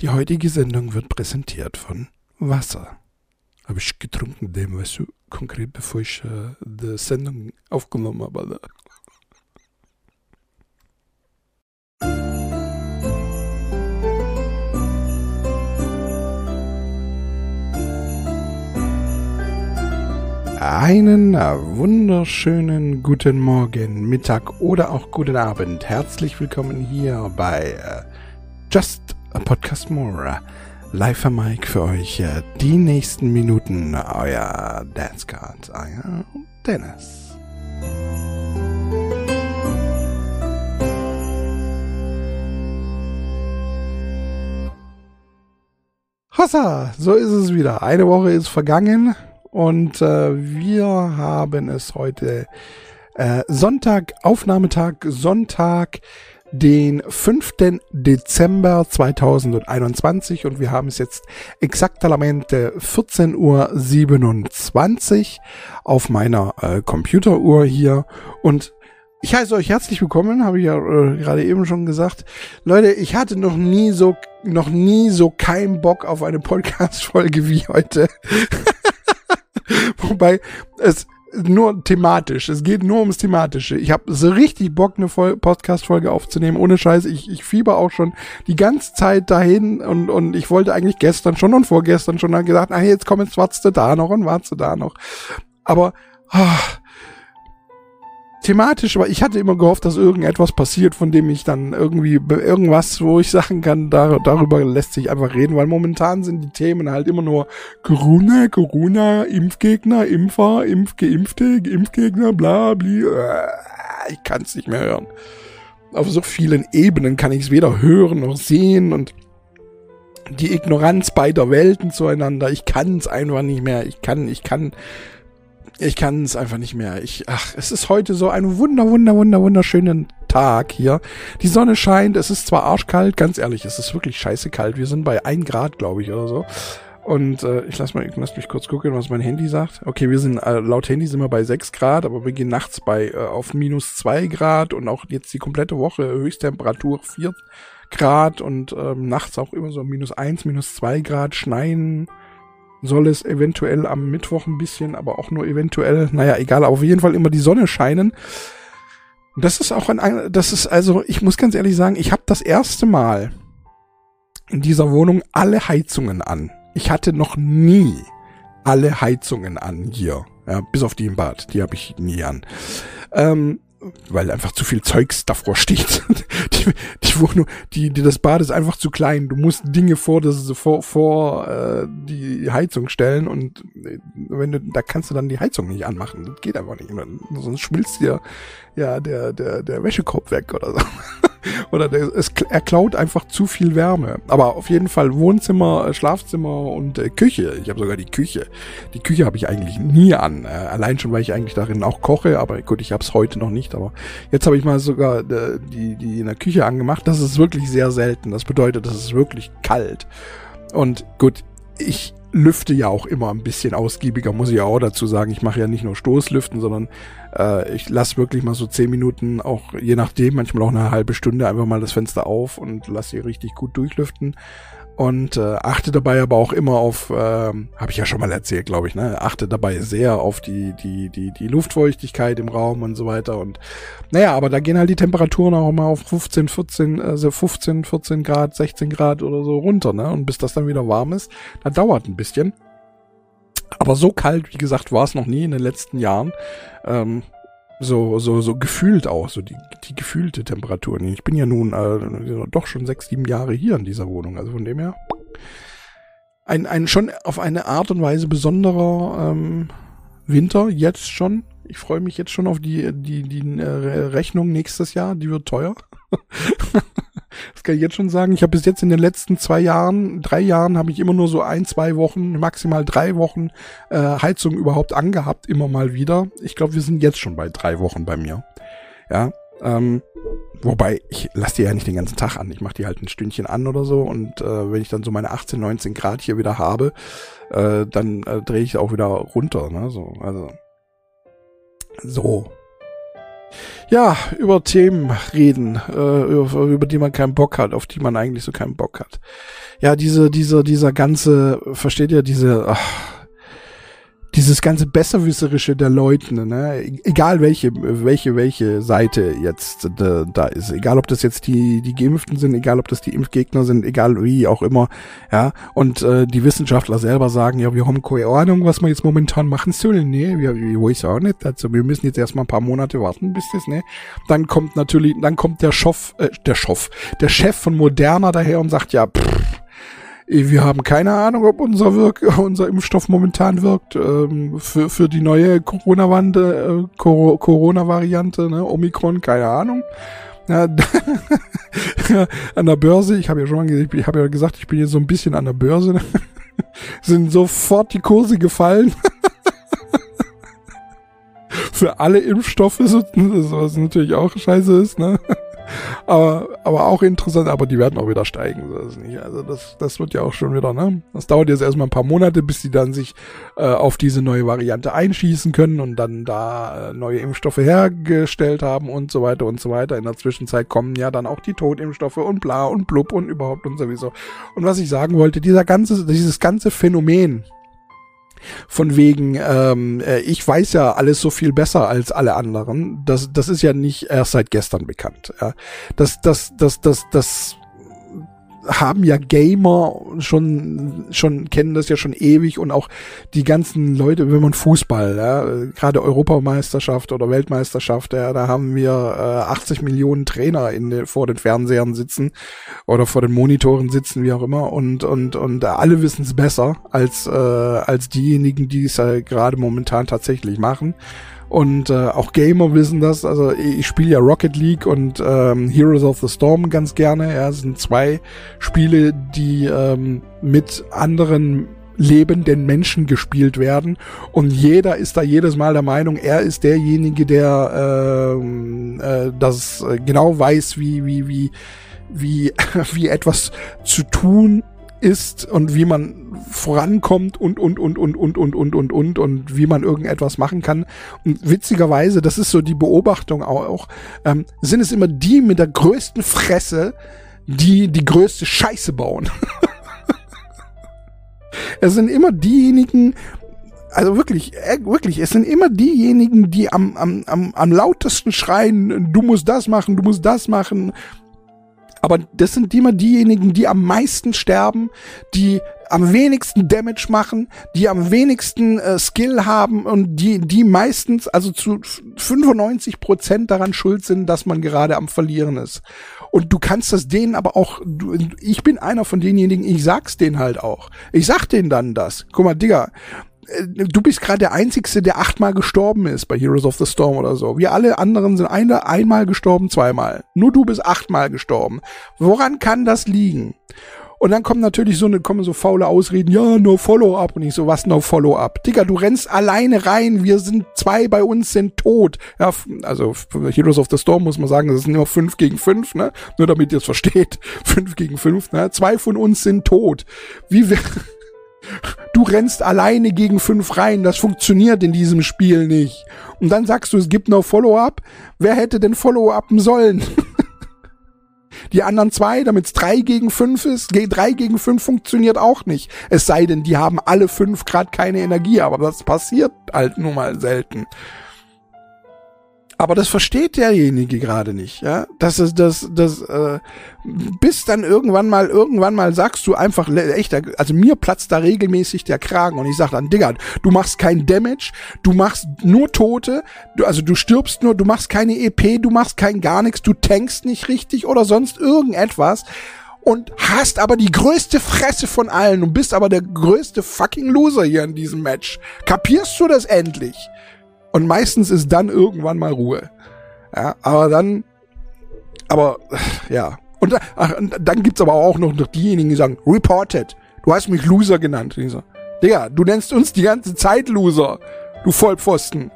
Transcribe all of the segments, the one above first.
Die heutige Sendung wird präsentiert von Wasser. Habe ich getrunken, dem, weißt du, konkret bevor ich äh, die Sendung aufgenommen habe. Alter. Einen wunderschönen guten Morgen, Mittag oder auch guten Abend. Herzlich willkommen hier bei äh, Just Podcast More. Live am Mike für euch äh, die nächsten Minuten. Euer Dance Card, euer Dennis. Hossa, so ist es wieder. Eine Woche ist vergangen. Und äh, wir haben es heute äh, Sonntag, Aufnahmetag, Sonntag, den 5. Dezember 2021 und wir haben es jetzt exaktamente 14.27 Uhr auf meiner äh, Computeruhr hier und ich heiße euch herzlich willkommen, habe ich ja äh, gerade eben schon gesagt. Leute, ich hatte noch nie so, noch nie so keinen Bock auf eine Podcast-Folge wie heute. Wobei es nur thematisch, es geht nur ums Thematische. Ich habe so richtig Bock, eine Podcast-Folge aufzunehmen, ohne Scheiß. Ich, ich fieber auch schon die ganze Zeit dahin und, und ich wollte eigentlich gestern schon und vorgestern schon dann gesagt, ah, jetzt komm, jetzt wartest du da noch und wartest du da noch. Aber, ah, thematisch, aber ich hatte immer gehofft, dass irgendetwas passiert, von dem ich dann irgendwie irgendwas, wo ich sagen kann, da, darüber lässt sich einfach reden, weil momentan sind die Themen halt immer nur Corona, Corona, Impfgegner, Impfer, Impfgeimpfte, Impfgegner, bla, bli, äh, ich kann es nicht mehr hören. Auf so vielen Ebenen kann ich es weder hören noch sehen und die Ignoranz beider Welten zueinander, ich kann es einfach nicht mehr, ich kann, ich kann ich kann es einfach nicht mehr. Ich, ach, es ist heute so ein wunder, wunder, wunder, wunderschönen Tag hier. Die Sonne scheint, es ist zwar arschkalt, ganz ehrlich, es ist wirklich scheiße kalt. Wir sind bei ein Grad, glaube ich, oder so. Und äh, ich lass mal, lass mich kurz gucken, was mein Handy sagt. Okay, wir sind äh, laut Handy sind wir bei sechs Grad, aber wir gehen nachts bei äh, auf minus zwei Grad und auch jetzt die komplette Woche Höchsttemperatur vier Grad und ähm, nachts auch immer so minus eins, minus zwei Grad, Schneien soll es eventuell am Mittwoch ein bisschen, aber auch nur eventuell, naja, egal, auf jeden Fall immer die Sonne scheinen. Das ist auch ein, das ist also, ich muss ganz ehrlich sagen, ich habe das erste Mal in dieser Wohnung alle Heizungen an. Ich hatte noch nie alle Heizungen an hier, ja, bis auf die im Bad, die habe ich nie an. Ähm, weil einfach zu viel Zeugs davor steht. die, die Wohnung, die, die, das Bad ist einfach zu klein. Du musst Dinge vor das vor vor äh, die Heizung stellen und äh, wenn du da kannst du dann die Heizung nicht anmachen. Das geht einfach nicht. Sonst schmilzt dir ja der der der Wäschekorb weg oder so. oder der, es, er klaut einfach zu viel Wärme. Aber auf jeden Fall Wohnzimmer, äh, Schlafzimmer und äh, Küche. Ich habe sogar die Küche. Die Küche habe ich eigentlich nie an. Äh, allein schon, weil ich eigentlich darin auch koche. Aber gut, ich habe es heute noch nicht. Aber jetzt habe ich mal sogar äh, die, die in der Küche angemacht. Das ist wirklich sehr selten. Das bedeutet, das ist wirklich kalt. Und gut, ich lüfte ja auch immer ein bisschen ausgiebiger, muss ich ja auch dazu sagen. Ich mache ja nicht nur Stoßlüften, sondern äh, ich lasse wirklich mal so zehn Minuten, auch je nachdem, manchmal auch eine halbe Stunde, einfach mal das Fenster auf und lasse sie richtig gut durchlüften und äh, achte dabei aber auch immer auf, äh, habe ich ja schon mal erzählt, glaube ich, ne, achte dabei sehr auf die die die die Luftfeuchtigkeit im Raum und so weiter und naja, aber da gehen halt die Temperaturen auch immer auf 15, 14, also 15, 14 Grad, 16 Grad oder so runter, ne, und bis das dann wieder warm ist, da dauert ein bisschen. Aber so kalt, wie gesagt, war es noch nie in den letzten Jahren. Ähm, so, so, so gefühlt auch, so die, die gefühlte Temperatur. Ich bin ja nun äh, doch schon sechs, sieben Jahre hier in dieser Wohnung, also von dem her ein, ein schon auf eine Art und Weise besonderer ähm, Winter, jetzt schon. Ich freue mich jetzt schon auf die, die, die äh, Rechnung nächstes Jahr, die wird teuer. Das kann ich jetzt schon sagen. Ich habe bis jetzt in den letzten zwei Jahren, drei Jahren, habe ich immer nur so ein, zwei Wochen, maximal drei Wochen äh, Heizung überhaupt angehabt, immer mal wieder. Ich glaube, wir sind jetzt schon bei drei Wochen bei mir. Ja, ähm, wobei, ich lasse die ja nicht den ganzen Tag an. Ich mache die halt ein Stündchen an oder so und äh, wenn ich dann so meine 18, 19 Grad hier wieder habe, äh, dann äh, drehe ich auch wieder runter. Ne? So, also so. Ja, über Themen reden, äh, über, über die man keinen Bock hat, auf die man eigentlich so keinen Bock hat. Ja, diese, dieser, dieser ganze, versteht ihr, diese, ach, dieses ganze Besserwisserische der Leute, ne? egal welche, welche, welche Seite jetzt da, da ist, egal ob das jetzt die, die Geimpften sind, egal ob das die Impfgegner sind, egal wie auch immer, ja, und äh, die Wissenschaftler selber sagen, ja, wir haben keine Ahnung, was wir jetzt momentan machen sollen, ne, wir, wir weiß auch nicht, also wir müssen jetzt erstmal ein paar Monate warten, bis das, ne, dann kommt natürlich, dann kommt der Schoff, äh, der Schoff, der Chef von Moderna daher und sagt, ja, pff, wir haben keine Ahnung, ob unser, Wirk unser Impfstoff momentan wirkt ähm, für, für die neue Corona-Variante, äh, Corona-Variante, ne? Omikron, keine Ahnung. Ja, an der Börse, ich habe ja schon mal gesagt, ich habe ja gesagt, ich bin jetzt so ein bisschen an der Börse, sind sofort die Kurse gefallen. für alle Impfstoffe, was natürlich auch scheiße ist, ne? Aber, aber auch interessant, aber die werden auch wieder steigen. Das nicht. Also das, das wird ja auch schon wieder, ne? Das dauert jetzt erstmal ein paar Monate, bis die dann sich äh, auf diese neue Variante einschießen können und dann da äh, neue Impfstoffe hergestellt haben und so weiter und so weiter. In der Zwischenzeit kommen ja dann auch die Totimpfstoffe und bla und blub und überhaupt und sowieso. Und was ich sagen wollte, dieser ganze, dieses ganze Phänomen, von wegen, ähm, äh, ich weiß ja alles so viel besser als alle anderen. Das, das ist ja nicht erst seit gestern bekannt. Ja. Das, das, das, das, das haben ja Gamer schon, schon kennen das ja schon ewig und auch die ganzen Leute, wenn man Fußball, ja, gerade Europameisterschaft oder Weltmeisterschaft, ja, da haben wir äh, 80 Millionen Trainer in, vor den Fernsehern sitzen oder vor den Monitoren sitzen, wie auch immer und und und alle wissen es besser als äh, als diejenigen, die es ja gerade momentan tatsächlich machen. Und äh, auch Gamer wissen das. Also ich spiele ja Rocket League und ähm, Heroes of the Storm ganz gerne. Ja, es sind zwei Spiele, die ähm, mit anderen lebenden Menschen gespielt werden. Und jeder ist da jedes Mal der Meinung, er ist derjenige, der ähm, äh, das genau weiß, wie, wie, wie, wie, wie etwas zu tun ist und wie man vorankommt und und und und und und und und und und wie man irgendetwas machen kann. Und witzigerweise, das ist so die Beobachtung auch, ähm, sind es immer die mit der größten Fresse, die die größte Scheiße bauen. es sind immer diejenigen, also wirklich, äh, wirklich, es sind immer diejenigen, die am, am, am, am lautesten schreien, du musst das machen, du musst das machen, aber das sind immer diejenigen, die am meisten sterben, die am wenigsten Damage machen, die am wenigsten äh, Skill haben und die, die meistens, also zu 95 Prozent daran schuld sind, dass man gerade am Verlieren ist. Und du kannst das denen aber auch, du, ich bin einer von denjenigen, ich sag's denen halt auch. Ich sag denen dann das. Guck mal, Digga, du bist gerade der Einzige, der achtmal gestorben ist bei Heroes of the Storm oder so. Wir alle anderen sind eine, einmal gestorben, zweimal. Nur du bist achtmal gestorben. Woran kann das liegen? Und dann kommen natürlich so eine, kommen so faule Ausreden, ja, no Follow-up. Und ich so, was no Follow-up? Digga, du rennst alleine rein, wir sind zwei bei uns sind tot. Ja, also Heroes of the Storm muss man sagen, das sind immer fünf gegen fünf, ne? Nur damit ihr es versteht. Fünf gegen fünf, ne? Zwei von uns sind tot. Wie wir, Du rennst alleine gegen fünf Reihen, das funktioniert in diesem Spiel nicht. Und dann sagst du, es gibt noch Follow-up. Wer hätte denn Follow-upen sollen? Die anderen zwei, damit es drei gegen fünf ist, drei gegen fünf funktioniert auch nicht. Es sei denn, die haben alle fünf Grad keine Energie, aber das passiert halt nun mal selten. Aber das versteht derjenige gerade nicht, ja. Das ist das, das, äh, bis dann irgendwann mal, irgendwann mal sagst du einfach, echt, also mir platzt da regelmäßig der Kragen und ich sag dann, Digga, du machst kein Damage, du machst nur Tote, du, also du stirbst nur, du machst keine EP, du machst kein gar nichts, du tankst nicht richtig oder sonst irgendetwas und hast aber die größte Fresse von allen und bist aber der größte fucking Loser hier in diesem Match. Kapierst du das endlich? Und meistens ist dann irgendwann mal Ruhe. Ja, aber dann, aber, ja. Und, ach, und dann gibt's aber auch noch diejenigen, die sagen, reported. Du hast mich Loser genannt. Und ich so, Digga, du nennst uns die ganze Zeit Loser. Du Vollpfosten.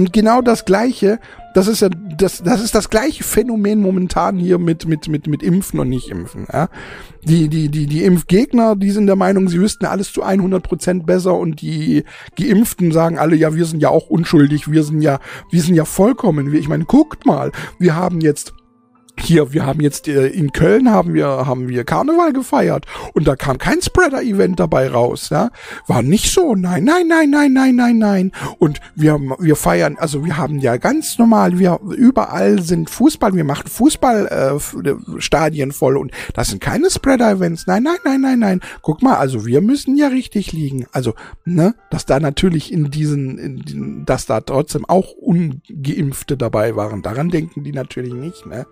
Und genau das Gleiche, das ist ja das, das ist das gleiche Phänomen momentan hier mit, mit, mit, mit Impfen und Nicht-Impfen. Ja? Die, die, die, die Impfgegner, die sind der Meinung, sie wüssten alles zu 100 Prozent besser und die Geimpften sagen alle, ja, wir sind ja auch unschuldig, wir sind ja, wir sind ja vollkommen. Ich meine, guckt mal, wir haben jetzt hier, wir haben jetzt äh, in Köln haben wir haben wir Karneval gefeiert und da kam kein Spreader-Event dabei raus, ja, war nicht so, nein, nein, nein, nein, nein, nein, nein. Und wir wir feiern, also wir haben ja ganz normal, wir überall sind Fußball, wir machen Fußballstadien äh, voll und das sind keine Spreader-Events, nein, nein, nein, nein, nein, guck mal, also wir müssen ja richtig liegen, also ne, dass da natürlich in diesen, in, dass da trotzdem auch ungeimpfte dabei waren, daran denken die natürlich nicht, ne.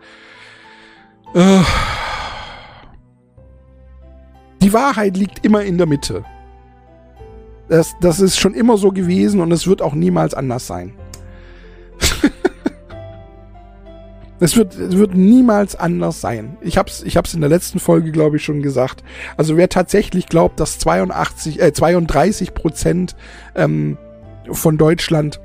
Äh. Die Wahrheit liegt immer in der Mitte. Das, das ist schon immer so gewesen und es wird auch niemals anders sein. es, wird, wird niemals anders sein. Ich hab's, ich hab's in der letzten Folge, glaube ich, schon gesagt. Also wer tatsächlich glaubt, dass 82, äh, 32 Prozent ähm, von Deutschland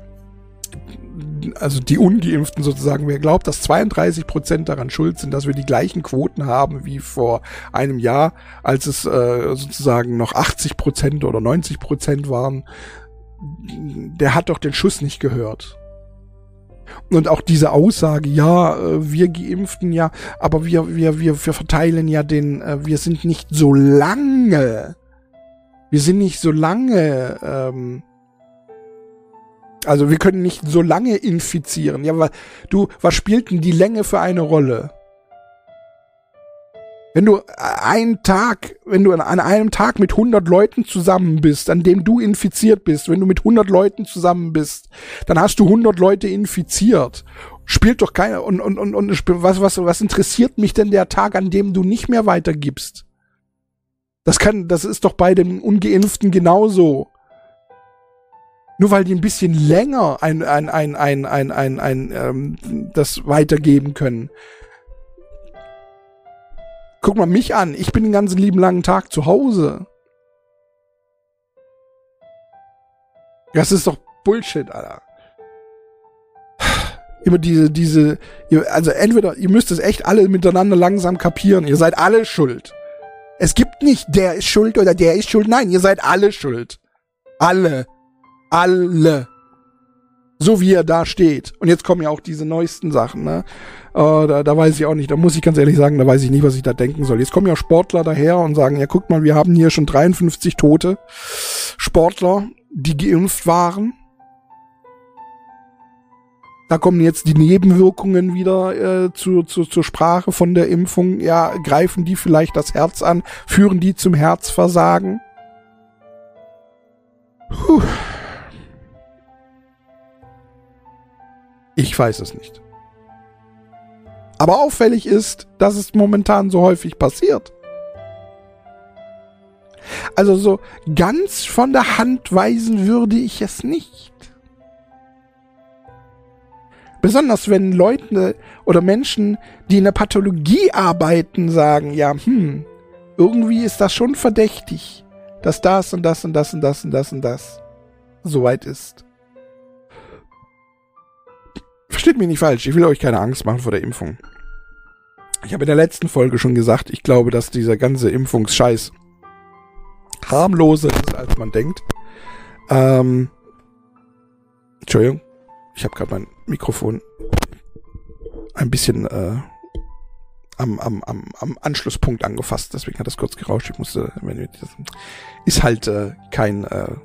also die Ungeimpften sozusagen, wer glaubt, dass 32 Prozent daran schuld sind, dass wir die gleichen Quoten haben wie vor einem Jahr, als es äh, sozusagen noch 80 Prozent oder 90 Prozent waren, der hat doch den Schuss nicht gehört. Und auch diese Aussage, ja, äh, wir Geimpften ja, aber wir, wir, wir, wir verteilen ja den, äh, wir sind nicht so lange, wir sind nicht so lange, ähm, also wir können nicht so lange infizieren. Ja, weil du, was spielt denn die Länge für eine Rolle? Wenn du einen Tag, wenn du an einem Tag mit 100 Leuten zusammen bist, an dem du infiziert bist, wenn du mit 100 Leuten zusammen bist, dann hast du 100 Leute infiziert. Spielt doch keiner und und und und was was was interessiert mich denn der Tag, an dem du nicht mehr weitergibst? Das kann, das ist doch bei den ungeimpften genauso. Nur weil die ein bisschen länger ein, ein, ein, ein, ein, ein, ein, ähm, das weitergeben können. Guck mal mich an, ich bin den ganzen lieben langen Tag zu Hause. Das ist doch Bullshit, Alter. Immer diese, diese, also entweder, ihr müsst es echt alle miteinander langsam kapieren. Ihr seid alle schuld. Es gibt nicht, der ist schuld oder der ist schuld. Nein, ihr seid alle schuld. Alle. Alle. So wie er da steht. Und jetzt kommen ja auch diese neuesten Sachen, ne? Uh, da, da weiß ich auch nicht, da muss ich ganz ehrlich sagen, da weiß ich nicht, was ich da denken soll. Jetzt kommen ja Sportler daher und sagen, ja, guck mal, wir haben hier schon 53 Tote. Sportler, die geimpft waren. Da kommen jetzt die Nebenwirkungen wieder äh, zu, zu, zur Sprache von der Impfung. Ja, greifen die vielleicht das Herz an? Führen die zum Herzversagen? Puh. Ich weiß es nicht. Aber auffällig ist, dass es momentan so häufig passiert. Also so ganz von der Hand weisen würde ich es nicht. Besonders wenn Leute oder Menschen, die in der Pathologie arbeiten, sagen, ja, hm, irgendwie ist das schon verdächtig, dass das und das und das und das und das und das soweit ist. Versteht mich nicht falsch, ich will euch keine Angst machen vor der Impfung. Ich habe in der letzten Folge schon gesagt, ich glaube, dass dieser ganze Impfungsscheiß harmloser ist, als man denkt. Ähm, Entschuldigung, ich habe gerade mein Mikrofon ein bisschen äh, am, am, am, am Anschlusspunkt angefasst, deswegen hat das kurz gerauscht. Ich musste, wenn das ist halt äh, kein äh,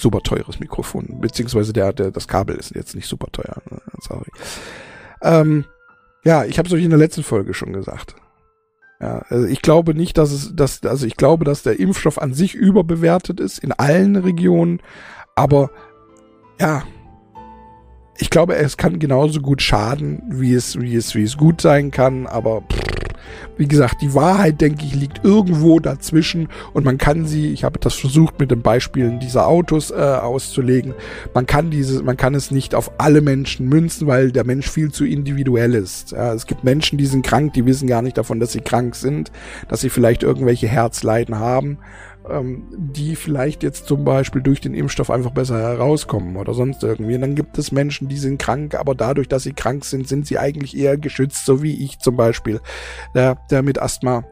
super teures Mikrofon. Beziehungsweise der, der, das Kabel ist jetzt nicht super teuer. Ne? Sorry. Ähm, ja, ich habe es euch in der letzten Folge schon gesagt. Ja, also ich glaube nicht, dass es, dass, also ich glaube, dass der Impfstoff an sich überbewertet ist in allen Regionen, aber ja, ich glaube, es kann genauso gut schaden, wie es, wie es, wie es gut sein kann, aber pff, wie gesagt, die Wahrheit, denke ich, liegt irgendwo dazwischen und man kann sie, ich habe das versucht mit den Beispielen dieser Autos äh, auszulegen, man kann diese, man kann es nicht auf alle Menschen münzen, weil der Mensch viel zu individuell ist. Ja, es gibt Menschen, die sind krank, die wissen gar nicht davon, dass sie krank sind, dass sie vielleicht irgendwelche Herzleiden haben ähm, die vielleicht jetzt zum Beispiel durch den Impfstoff einfach besser herauskommen oder sonst irgendwie. Und dann gibt es Menschen, die sind krank, aber dadurch, dass sie krank sind, sind sie eigentlich eher geschützt, so wie ich zum Beispiel, der, der mit Asthma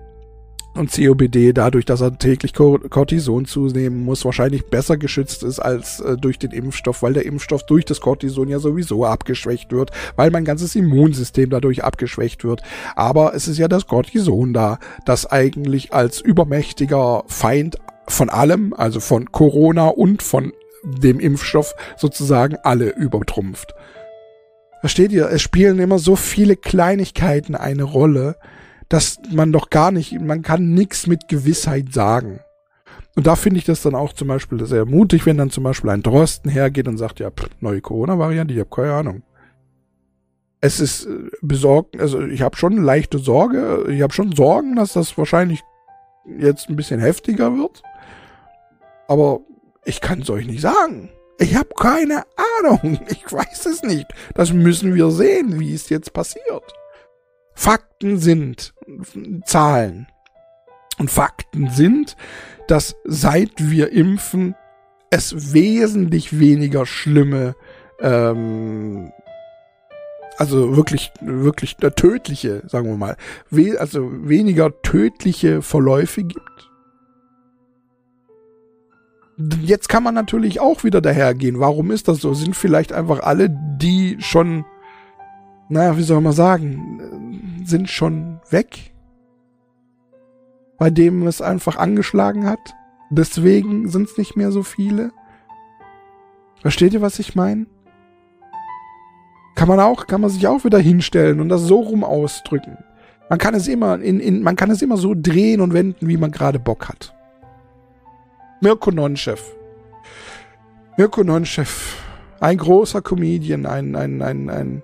und COPD dadurch, dass er täglich Cortison zunehmen muss, wahrscheinlich besser geschützt ist als äh, durch den Impfstoff, weil der Impfstoff durch das Cortison ja sowieso abgeschwächt wird, weil mein ganzes Immunsystem dadurch abgeschwächt wird. Aber es ist ja das Cortison da, das eigentlich als übermächtiger Feind von allem, also von Corona und von dem Impfstoff sozusagen alle übertrumpft. Versteht ihr? Es spielen immer so viele Kleinigkeiten eine Rolle, dass man doch gar nicht, man kann nichts mit Gewissheit sagen. Und da finde ich das dann auch zum Beispiel sehr mutig, wenn dann zum Beispiel ein Drosten hergeht und sagt, ja, pff, neue Corona-Variante, ich habe keine Ahnung. Es ist äh, besorgt, also ich habe schon leichte Sorge, ich habe schon Sorgen, dass das wahrscheinlich jetzt ein bisschen heftiger wird. Aber ich kann es euch nicht sagen. Ich habe keine Ahnung. Ich weiß es nicht. Das müssen wir sehen, wie es jetzt passiert. Fakten sind Zahlen. Und Fakten sind, dass seit wir impfen, es wesentlich weniger schlimme, ähm, also wirklich, wirklich tödliche, sagen wir mal, we also weniger tödliche Verläufe gibt. Jetzt kann man natürlich auch wieder dahergehen. Warum ist das so? Sind vielleicht einfach alle, die schon, naja, wie soll man sagen, sind schon weg, bei dem es einfach angeschlagen hat. Deswegen sind es nicht mehr so viele. Versteht ihr, was ich meine? Kann man auch, kann man sich auch wieder hinstellen und das so rum ausdrücken. Man kann es immer in, in man kann es immer so drehen und wenden, wie man gerade Bock hat. Mirko Nonchef. Mirko Nonchef. Ein großer Comedian, ein, ein, ein, ein,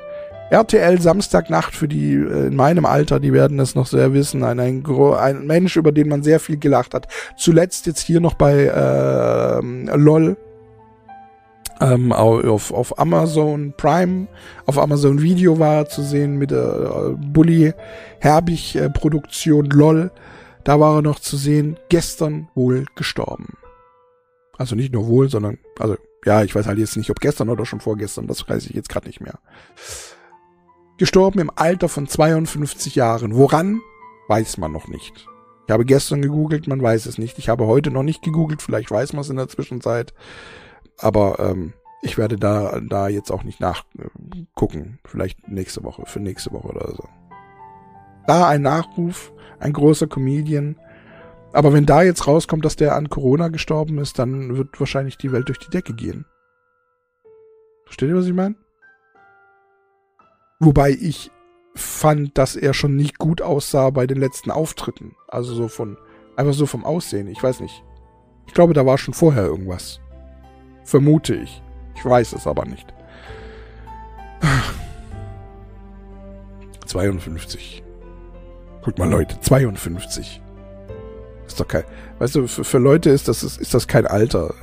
RTL Samstagnacht für die äh, in meinem Alter, die werden das noch sehr wissen. Ein, ein, ein Mensch, über den man sehr viel gelacht hat. Zuletzt jetzt hier noch bei äh, LOL ähm, auf, auf Amazon Prime, auf Amazon Video war zu sehen mit der äh, Bully Herbig äh, Produktion LOL. Da war er noch zu sehen, gestern wohl gestorben. Also nicht nur wohl, sondern, also ja, ich weiß halt jetzt nicht, ob gestern oder schon vorgestern, das weiß ich jetzt gerade nicht mehr. Gestorben im Alter von 52 Jahren. Woran? Weiß man noch nicht. Ich habe gestern gegoogelt, man weiß es nicht. Ich habe heute noch nicht gegoogelt, vielleicht weiß man es in der Zwischenzeit. Aber ähm, ich werde da, da jetzt auch nicht nachgucken. Vielleicht nächste Woche, für nächste Woche oder so. Da ein Nachruf, ein großer Comedian. Aber wenn da jetzt rauskommt, dass der an Corona gestorben ist, dann wird wahrscheinlich die Welt durch die Decke gehen. Versteht ihr, was ich meine? Wobei ich fand, dass er schon nicht gut aussah bei den letzten Auftritten. Also so von, einfach so vom Aussehen. Ich weiß nicht. Ich glaube, da war schon vorher irgendwas. Vermute ich. Ich weiß es aber nicht. 52. Guck mal, Leute, 52. Ist doch kein, weißt du, für, für Leute ist das, ist, ist das kein Alter.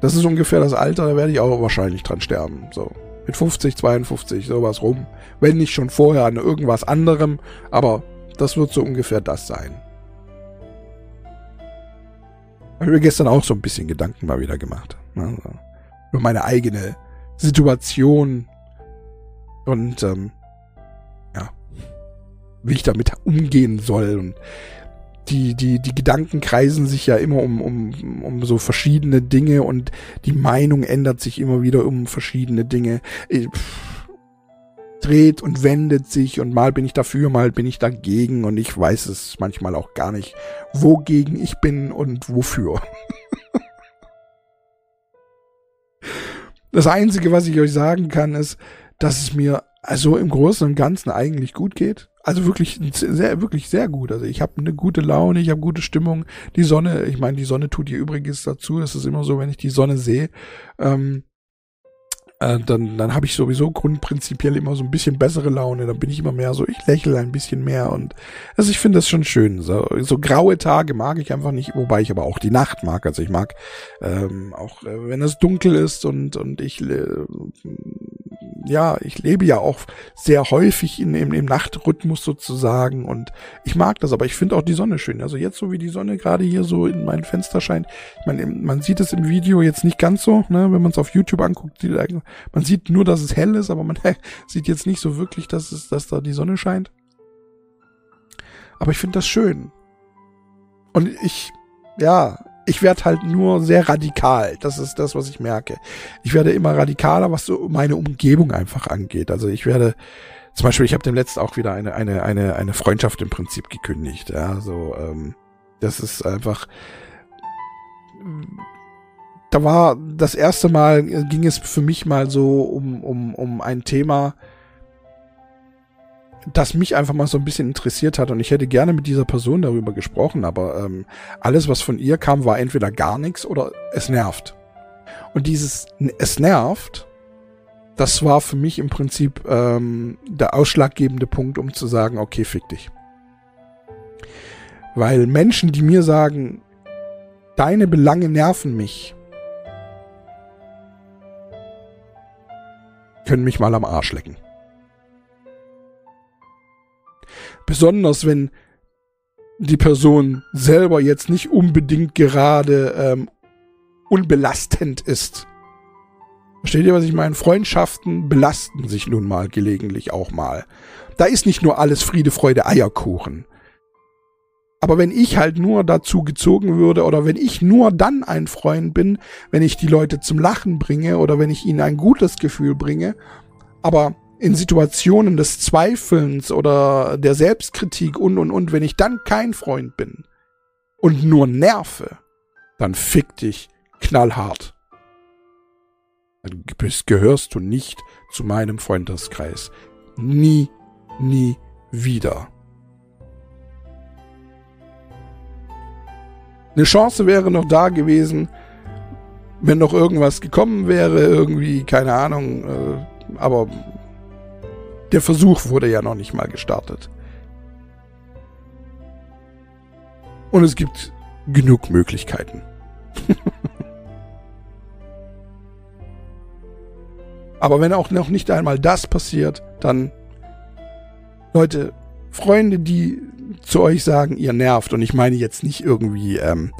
Das ist ungefähr das Alter, da werde ich auch wahrscheinlich dran sterben, so. Mit 50, 52, sowas rum. Wenn nicht schon vorher an irgendwas anderem, aber das wird so ungefähr das sein. Habe ich mir gestern auch so ein bisschen Gedanken mal wieder gemacht. Ne? Über meine eigene Situation und ähm, ja, wie ich damit umgehen soll und die, die, die Gedanken kreisen sich ja immer um, um, um so verschiedene Dinge und die Meinung ändert sich immer wieder um verschiedene Dinge. Ich, dreht und wendet sich und mal bin ich dafür, mal bin ich dagegen und ich weiß es manchmal auch gar nicht, wogegen ich bin und wofür. das Einzige, was ich euch sagen kann, ist, dass es mir also im Großen und Ganzen eigentlich gut geht. Also wirklich sehr, wirklich sehr gut. Also ich habe eine gute Laune, ich habe gute Stimmung. Die Sonne, ich meine, die Sonne tut ihr Übriges dazu. Es ist immer so, wenn ich die Sonne sehe, ähm, äh, dann, dann habe ich sowieso grundprinzipiell immer so ein bisschen bessere Laune. Dann bin ich immer mehr so, ich lächle ein bisschen mehr und also ich finde das schon schön. So, so graue Tage mag ich einfach nicht, wobei ich aber auch die Nacht mag. Also ich mag ähm, auch, äh, wenn es dunkel ist und und ich äh, ja, ich lebe ja auch sehr häufig in, im, im Nachtrhythmus sozusagen und ich mag das, aber ich finde auch die Sonne schön. Also jetzt so wie die Sonne gerade hier so in mein Fenster scheint, ich meine, man sieht es im Video jetzt nicht ganz so, ne, wenn man es auf YouTube anguckt, die, man sieht nur, dass es hell ist, aber man sieht jetzt nicht so wirklich, dass es, dass da die Sonne scheint. Aber ich finde das schön. Und ich, ja, ich werde halt nur sehr radikal. Das ist das, was ich merke. Ich werde immer radikaler, was so meine Umgebung einfach angeht. Also ich werde, zum Beispiel, ich habe dem letzten auch wieder eine, eine, eine, eine Freundschaft im Prinzip gekündigt. Ja, so, ähm, das ist einfach, da war das erste Mal, ging es für mich mal so um, um, um ein Thema, das mich einfach mal so ein bisschen interessiert hat und ich hätte gerne mit dieser Person darüber gesprochen, aber ähm, alles, was von ihr kam, war entweder gar nichts oder es nervt. Und dieses es nervt, das war für mich im Prinzip ähm, der ausschlaggebende Punkt, um zu sagen, okay, fick dich. Weil Menschen, die mir sagen, deine Belange nerven mich, können mich mal am Arsch lecken. Besonders wenn die Person selber jetzt nicht unbedingt gerade ähm, unbelastend ist. Versteht ihr, was ich meine? Freundschaften belasten sich nun mal gelegentlich auch mal. Da ist nicht nur alles Friede, Freude, Eierkuchen. Aber wenn ich halt nur dazu gezogen würde oder wenn ich nur dann ein Freund bin, wenn ich die Leute zum Lachen bringe oder wenn ich ihnen ein gutes Gefühl bringe, aber in Situationen des Zweifelns oder der Selbstkritik und und und, wenn ich dann kein Freund bin und nur nerve, dann fick dich knallhart. Dann gehörst du nicht zu meinem Freundeskreis. Nie, nie wieder. Eine Chance wäre noch da gewesen, wenn noch irgendwas gekommen wäre, irgendwie, keine Ahnung, äh, aber der Versuch wurde ja noch nicht mal gestartet. Und es gibt genug Möglichkeiten. Aber wenn auch noch nicht einmal das passiert, dann Leute, Freunde, die zu euch sagen, ihr nervt, und ich meine jetzt nicht irgendwie ähm,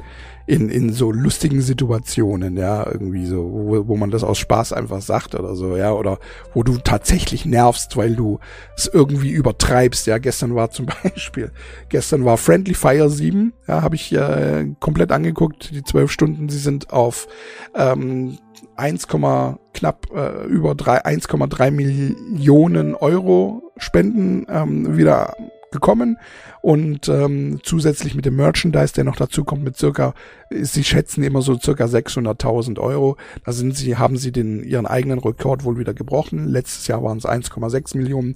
in, in so lustigen Situationen, ja, irgendwie so, wo, wo man das aus Spaß einfach sagt oder so, ja, oder wo du tatsächlich nervst, weil du es irgendwie übertreibst, ja, gestern war zum Beispiel, gestern war Friendly Fire 7, ja, habe ich äh, komplett angeguckt, die zwölf Stunden, sie sind auf ähm, 1, knapp äh, über 1,3 Millionen Euro Spenden ähm, wieder gekommen und ähm, zusätzlich mit dem Merchandise, der noch dazu kommt, mit circa, sie schätzen immer so circa 600.000 Euro. Da sind sie, haben sie den ihren eigenen Rekord wohl wieder gebrochen. Letztes Jahr waren es 1,6 Millionen.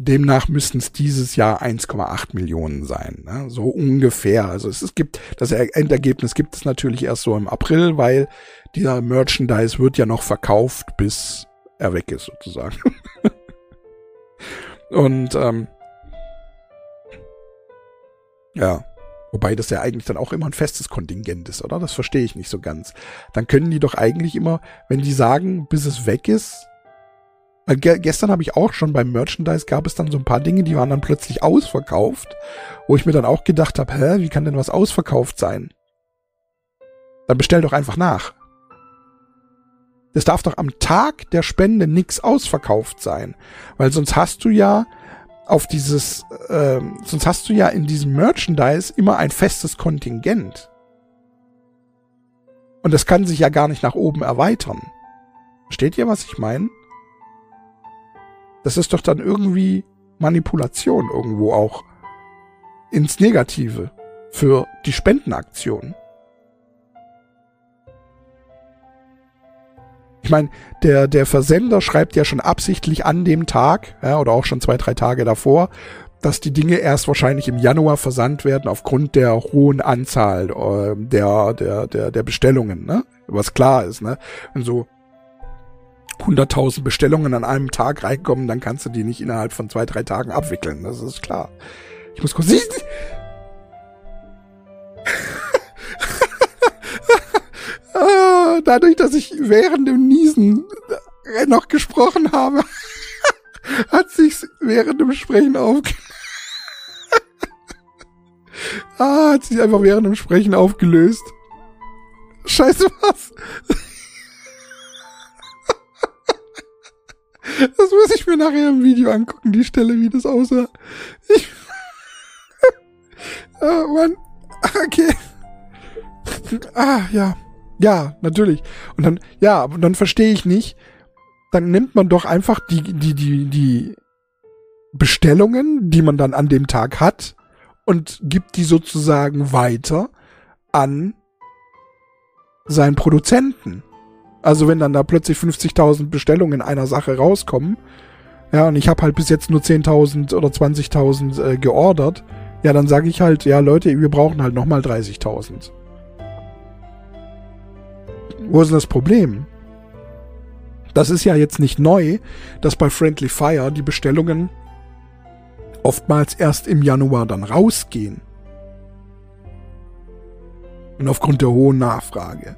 Demnach müssten es dieses Jahr 1,8 Millionen sein, ne? so ungefähr. Also es, es gibt das Endergebnis gibt es natürlich erst so im April, weil dieser Merchandise wird ja noch verkauft, bis er weg ist sozusagen. Und ähm, ja. Wobei das ja eigentlich dann auch immer ein festes Kontingent ist, oder? Das verstehe ich nicht so ganz. Dann können die doch eigentlich immer, wenn die sagen, bis es weg ist. Weil ge gestern habe ich auch schon beim Merchandise gab es dann so ein paar Dinge, die waren dann plötzlich ausverkauft, wo ich mir dann auch gedacht habe, hä, wie kann denn was ausverkauft sein? Dann bestell doch einfach nach. Es darf doch am Tag der Spende nix ausverkauft sein, weil sonst hast du ja auf dieses, äh, sonst hast du ja in diesem Merchandise immer ein festes Kontingent. Und das kann sich ja gar nicht nach oben erweitern. Versteht ihr, was ich meine? Das ist doch dann irgendwie Manipulation irgendwo auch ins Negative für die Spendenaktion. Ich meine, der, der Versender schreibt ja schon absichtlich an dem Tag, ja, oder auch schon zwei, drei Tage davor, dass die Dinge erst wahrscheinlich im Januar versandt werden aufgrund der hohen Anzahl äh, der, der, der, der Bestellungen, ne? Was klar ist, ne? Und so. 100.000 Bestellungen an einem Tag reinkommen, dann kannst du die nicht innerhalb von zwei, drei Tagen abwickeln. Das ist klar. Ich muss kurz... dadurch, dass ich während dem Niesen noch gesprochen habe, hat sich's während dem Sprechen aufgelöst. ah, hat sich einfach während dem Sprechen aufgelöst. Scheiße, was? Das muss ich mir nachher im Video angucken, die Stelle, wie das aussah. Ich ah, Mann. Okay. Ah, ja. Ja, natürlich. Und dann, ja, und dann verstehe ich nicht. Dann nimmt man doch einfach die, die, die, die Bestellungen, die man dann an dem Tag hat, und gibt die sozusagen weiter an seinen Produzenten. Also wenn dann da plötzlich 50.000 Bestellungen in einer Sache rauskommen, ja, und ich habe halt bis jetzt nur 10.000 oder 20.000 äh, geordert, ja, dann sage ich halt, ja Leute, wir brauchen halt nochmal 30.000. Wo ist das Problem? Das ist ja jetzt nicht neu, dass bei Friendly Fire die Bestellungen oftmals erst im Januar dann rausgehen. Und aufgrund der hohen Nachfrage.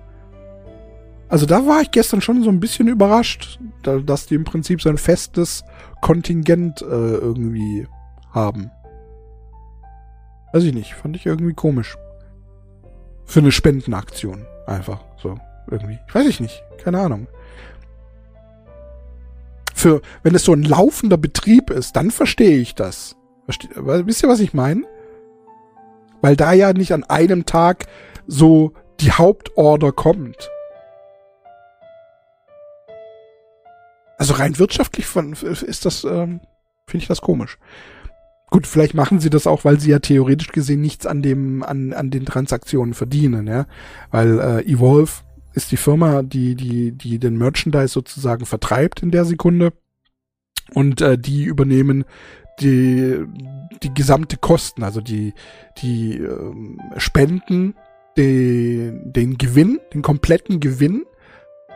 Also da war ich gestern schon so ein bisschen überrascht, dass die im Prinzip so ein festes Kontingent äh, irgendwie haben. Weiß ich nicht, fand ich irgendwie komisch. Für eine Spendenaktion. Einfach so, irgendwie. Ich weiß ich nicht, keine Ahnung. Für, wenn es so ein laufender Betrieb ist, dann verstehe ich das. Verste wisst ihr, was ich meine? Weil da ja nicht an einem Tag so die Hauptorder kommt. Also rein wirtschaftlich von, ist das, ähm, finde ich das komisch. Gut, vielleicht machen sie das auch, weil sie ja theoretisch gesehen nichts an dem, an, an den Transaktionen verdienen, ja. Weil äh, Evolve ist die Firma, die, die, die den Merchandise sozusagen vertreibt in der Sekunde. Und äh, die übernehmen die, die gesamte Kosten, also die, die ähm, Spenden, die, den Gewinn, den kompletten Gewinn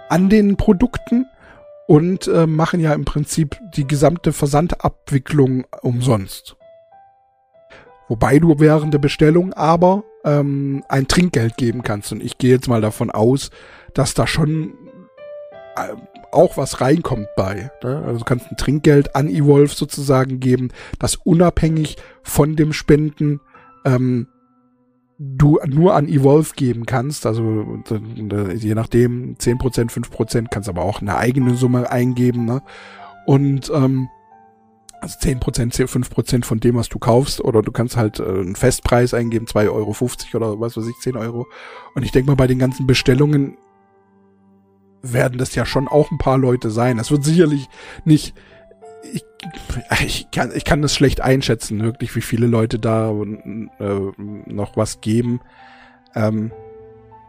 an den Produkten und äh, machen ja im Prinzip die gesamte Versandabwicklung umsonst. Wobei du während der Bestellung aber ähm, ein Trinkgeld geben kannst. Und ich gehe jetzt mal davon aus, dass da schon äh, auch was reinkommt bei. Ne? Also du kannst ein Trinkgeld an Evolve sozusagen geben, das unabhängig von dem Spenden ähm, du nur an Evolve geben kannst. Also je nachdem 10%, 5%, kannst aber auch eine eigene Summe eingeben. Ne? Und ähm, also 10%, 5% von dem, was du kaufst, oder du kannst halt äh, einen Festpreis eingeben, 2,50 Euro oder was weiß ich, 10 Euro. Und ich denke mal, bei den ganzen Bestellungen werden das ja schon auch ein paar Leute sein. Es wird sicherlich nicht, ich, ich, kann, ich kann das schlecht einschätzen, wirklich, wie viele Leute da äh, noch was geben. Ähm,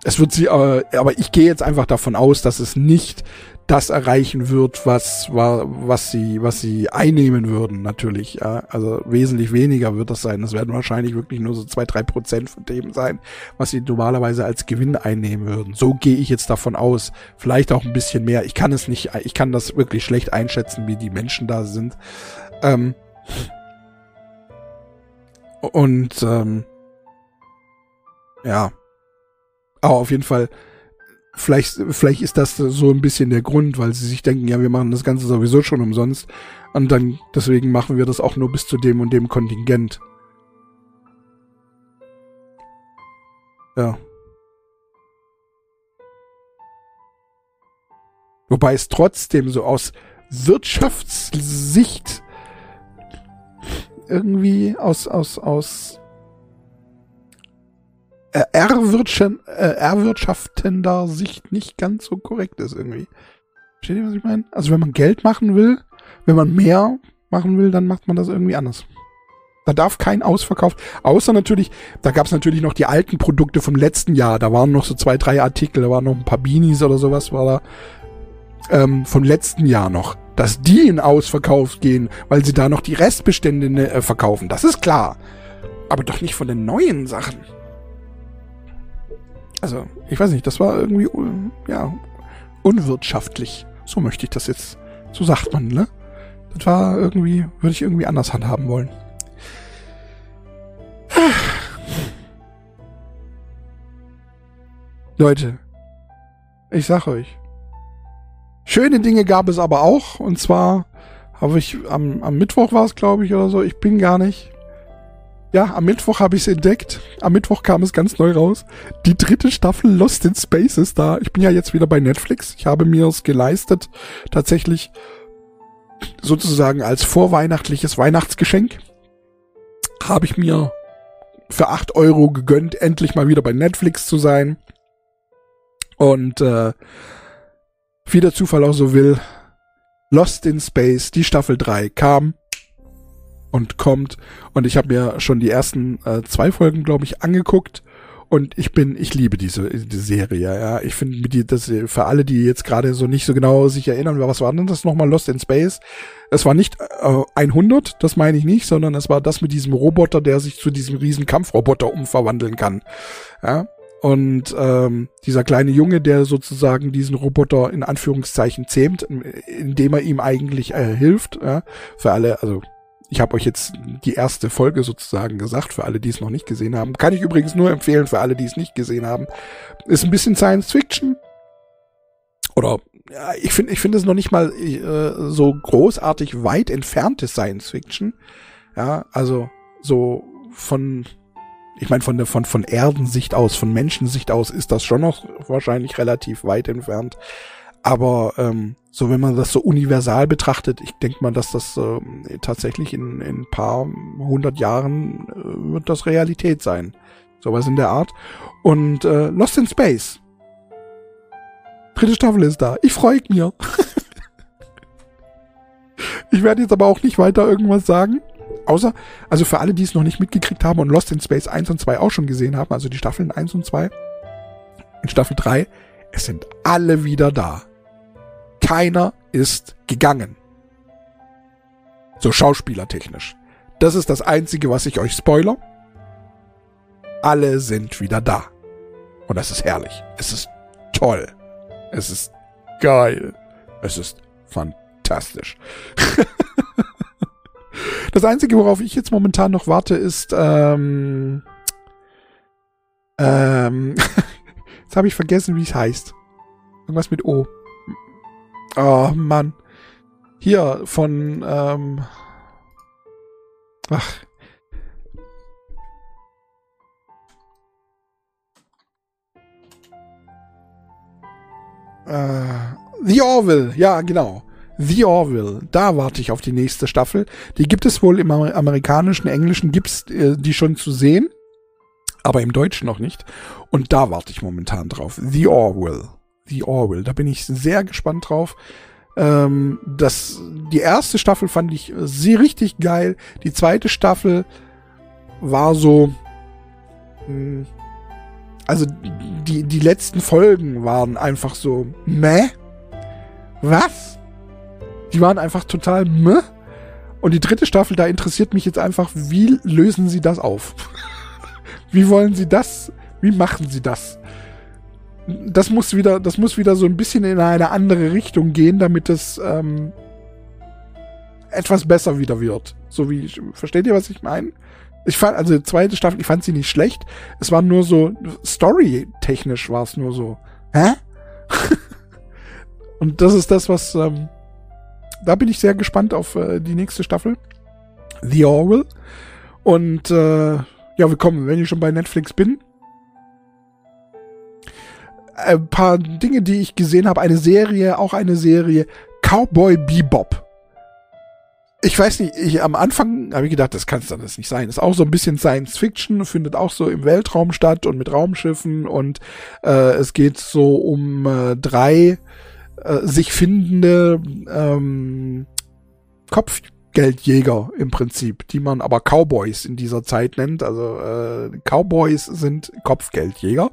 es wird sie, aber, aber ich gehe jetzt einfach davon aus, dass es nicht das erreichen wird, was, was sie, was sie einnehmen würden, natürlich. Ja. Also wesentlich weniger wird das sein. Das werden wahrscheinlich wirklich nur so zwei, drei Prozent von dem sein, was sie normalerweise als Gewinn einnehmen würden. So gehe ich jetzt davon aus. Vielleicht auch ein bisschen mehr. Ich kann es nicht, ich kann das wirklich schlecht einschätzen, wie die Menschen da sind. Ähm und ähm ja. Aber auf jeden Fall Vielleicht, vielleicht ist das so ein bisschen der Grund, weil sie sich denken, ja, wir machen das Ganze sowieso schon umsonst. Und dann, deswegen machen wir das auch nur bis zu dem und dem Kontingent. Ja. Wobei es trotzdem so aus Wirtschaftssicht irgendwie aus, aus, aus äh, erwirtschaftender Sicht nicht ganz so korrekt ist irgendwie. Versteht ihr, was ich meine? Also wenn man Geld machen will, wenn man mehr machen will, dann macht man das irgendwie anders. Da darf kein Ausverkauf, außer natürlich, da gab es natürlich noch die alten Produkte vom letzten Jahr. Da waren noch so zwei, drei Artikel, da waren noch ein paar Beanies oder sowas, war da ähm, vom letzten Jahr noch. Dass die in Ausverkauf gehen, weil sie da noch die Restbestände äh, verkaufen, das ist klar. Aber doch nicht von den neuen Sachen. Also, ich weiß nicht, das war irgendwie, ja, unwirtschaftlich. So möchte ich das jetzt. So sagt man, ne? Das war irgendwie, würde ich irgendwie anders handhaben wollen. Leute, ich sag euch. Schöne Dinge gab es aber auch. Und zwar habe ich am, am Mittwoch war es, glaube ich, oder so. Ich bin gar nicht. Ja, am Mittwoch habe ich es entdeckt. Am Mittwoch kam es ganz neu raus. Die dritte Staffel Lost in Space ist da. Ich bin ja jetzt wieder bei Netflix. Ich habe mir es geleistet, tatsächlich sozusagen als vorweihnachtliches Weihnachtsgeschenk. Habe ich mir für acht Euro gegönnt, endlich mal wieder bei Netflix zu sein. Und äh, wie der Zufall auch so will, Lost in Space, die Staffel 3 kam und kommt. Und ich habe mir schon die ersten äh, zwei Folgen, glaube ich, angeguckt. Und ich bin, ich liebe diese, diese Serie, ja. Ich finde, das für alle, die jetzt gerade so nicht so genau sich erinnern, was war denn das nochmal Lost in Space? Es war nicht äh, 100, das meine ich nicht, sondern es war das mit diesem Roboter, der sich zu diesem riesen Kampfroboter umverwandeln kann. Ja. Und ähm, dieser kleine Junge, der sozusagen diesen Roboter in Anführungszeichen zähmt, indem er ihm eigentlich äh, hilft, ja, für alle, also ich habe euch jetzt die erste Folge sozusagen gesagt, für alle, die es noch nicht gesehen haben. Kann ich übrigens nur empfehlen, für alle, die es nicht gesehen haben. Ist ein bisschen Science Fiction. Oder ja, ich finde ich finde es noch nicht mal äh, so großartig weit entfernte Science Fiction. Ja, also so von ich meine von der von von Erdensicht aus, von Menschensicht aus ist das schon noch wahrscheinlich relativ weit entfernt. Aber ähm, so wenn man das so universal betrachtet, ich denke mal, dass das äh, tatsächlich in, in ein paar hundert Jahren äh, wird das Realität sein. Sowas in der Art. Und äh, Lost in Space. Dritte Staffel ist da. Ich freue mich. ich werde jetzt aber auch nicht weiter irgendwas sagen. Außer, also für alle, die es noch nicht mitgekriegt haben und Lost in Space 1 und 2 auch schon gesehen haben, also die Staffeln 1 und 2, in Staffel 3, es sind alle wieder da. Keiner ist gegangen. So schauspielertechnisch. Das ist das Einzige, was ich euch spoiler. Alle sind wieder da. Und das ist herrlich. Es ist toll. Es ist geil. Es ist fantastisch. das Einzige, worauf ich jetzt momentan noch warte, ist ähm, ähm, jetzt habe ich vergessen, wie es heißt. Irgendwas mit O. Oh, Mann. Hier von, ähm, ach. Äh, The Orville, ja, genau. The Orville, da warte ich auf die nächste Staffel. Die gibt es wohl im amerikanischen, englischen, gibt's äh, die schon zu sehen, aber im Deutschen noch nicht. Und da warte ich momentan drauf. The Orville. The Orwell. Da bin ich sehr gespannt drauf. Ähm, das, die erste Staffel fand ich sehr richtig geil. Die zweite Staffel war so, mh, hm, also die, die letzten Folgen waren einfach so, meh? Was? Die waren einfach total meh. Und die dritte Staffel, da interessiert mich jetzt einfach, wie lösen sie das auf? wie wollen sie das, wie machen sie das? Das muss wieder, das muss wieder so ein bisschen in eine andere Richtung gehen, damit es ähm, etwas besser wieder wird. So wie, versteht ihr, was ich meine? Ich fand, also die zweite Staffel, ich fand sie nicht schlecht. Es war nur so, story-technisch war es nur so, hä? Und das ist das, was, ähm, da bin ich sehr gespannt auf äh, die nächste Staffel. The Orwell. Und äh, ja, willkommen, wenn ich schon bei Netflix bin ein paar Dinge, die ich gesehen habe. Eine Serie, auch eine Serie. Cowboy Bebop. Ich weiß nicht, ich, am Anfang habe ich gedacht, das kann es dann nicht sein. Ist auch so ein bisschen Science Fiction, findet auch so im Weltraum statt und mit Raumschiffen und äh, es geht so um äh, drei äh, sich findende ähm, Kopfgeldjäger im Prinzip, die man aber Cowboys in dieser Zeit nennt. Also äh, Cowboys sind Kopfgeldjäger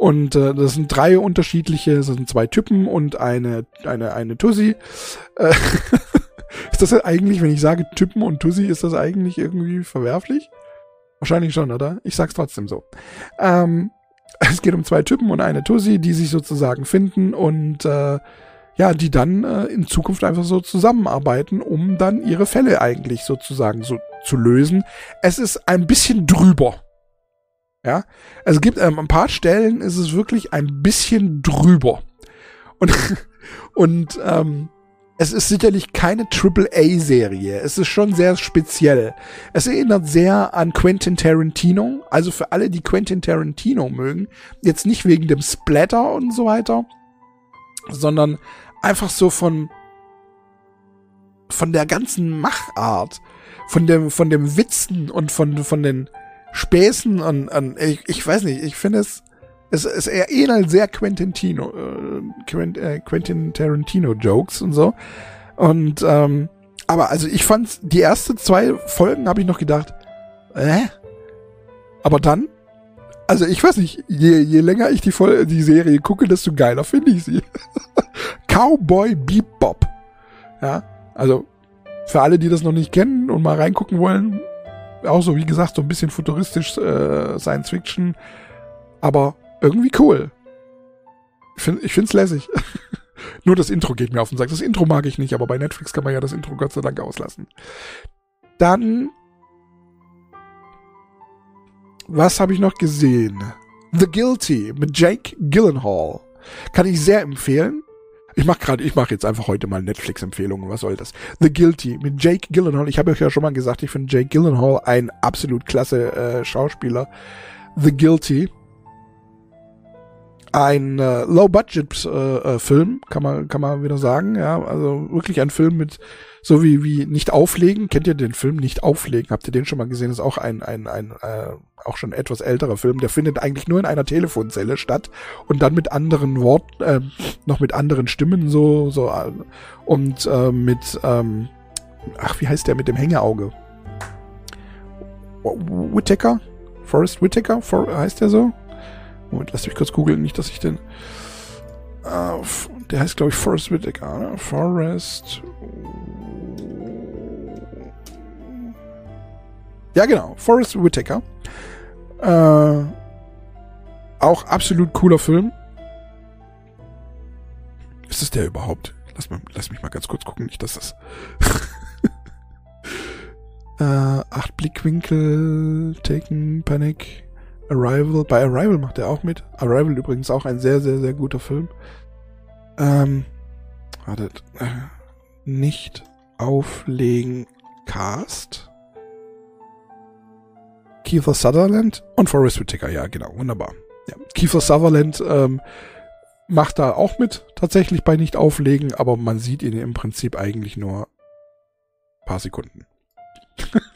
und äh, das sind drei unterschiedliche, das sind zwei Typen und eine, eine, eine Tussi. Äh, ist das eigentlich, wenn ich sage Typen und Tussi, ist das eigentlich irgendwie verwerflich? Wahrscheinlich schon, oder? Ich sag's trotzdem so. Ähm, es geht um zwei Typen und eine Tussi, die sich sozusagen finden und äh, ja, die dann äh, in Zukunft einfach so zusammenarbeiten, um dann ihre Fälle eigentlich sozusagen so zu lösen. Es ist ein bisschen drüber. Ja, es gibt ähm, ein paar Stellen, ist es wirklich ein bisschen drüber. Und, und ähm, es ist sicherlich keine Triple-A-Serie. Es ist schon sehr speziell. Es erinnert sehr an Quentin Tarantino. Also für alle, die Quentin Tarantino mögen, jetzt nicht wegen dem Splatter und so weiter, sondern einfach so von von der ganzen Machart, von dem von dem Witzen und von von den Späßen und, und ich, ich weiß nicht, ich finde es es, es ähnelt sehr Quentin, Tino, äh, Quentin, äh, Quentin Tarantino Jokes und so. Und ähm, aber also ich fand die ersten zwei Folgen habe ich noch gedacht, äh? Aber dann, also ich weiß nicht, je, je länger ich die, Vol die Serie gucke, desto geiler finde ich sie. Cowboy Bebop. Ja, also für alle, die das noch nicht kennen und mal reingucken wollen, auch so wie gesagt so ein bisschen futuristisch äh, Science Fiction, aber irgendwie cool. Ich finde ich find's lässig. Nur das Intro geht mir auf den Sack. Das Intro mag ich nicht, aber bei Netflix kann man ja das Intro Gott sei Dank auslassen. Dann was habe ich noch gesehen? The Guilty mit Jake Gyllenhaal. Kann ich sehr empfehlen. Ich mache gerade, ich mache jetzt einfach heute mal Netflix-Empfehlungen. Was soll das? The Guilty mit Jake Gyllenhaal. Ich habe euch ja schon mal gesagt, ich finde Jake Gyllenhaal ein absolut klasse äh, Schauspieler. The Guilty ein äh, Low-Budget-Film, äh, äh, kann man kann man wieder sagen, ja, also wirklich ein Film mit so wie wie nicht auflegen. Kennt ihr den Film nicht auflegen? Habt ihr den schon mal gesehen? Ist auch ein ein ein äh, auch schon etwas älterer Film. Der findet eigentlich nur in einer Telefonzelle statt und dann mit anderen Worten, äh, noch mit anderen Stimmen so so äh, und äh, mit ähm, ach wie heißt der mit dem Hängeauge? Whittaker? Forrest Whittaker? For, heißt der so? Moment, lass mich kurz googeln, nicht, dass ich den. Uh, der heißt, glaube ich, Forrest Whitaker. Ne? Forrest. Ja, genau. Forrest Whitaker. Äh, auch absolut cooler Film. Ist es der überhaupt? Lass, mal, lass mich mal ganz kurz gucken, nicht, dass das. äh, acht Blickwinkel, Taken, Panic. Arrival. Bei Arrival macht er auch mit. Arrival übrigens auch ein sehr, sehr, sehr guter Film. Ähm, wartet. Äh, nicht auflegen. Cast. Kiefer Sutherland und Forrest Whitaker. Ja, genau. Wunderbar. Ja. Kiefer Sutherland ähm, macht da auch mit, tatsächlich bei nicht auflegen, aber man sieht ihn im Prinzip eigentlich nur paar Sekunden.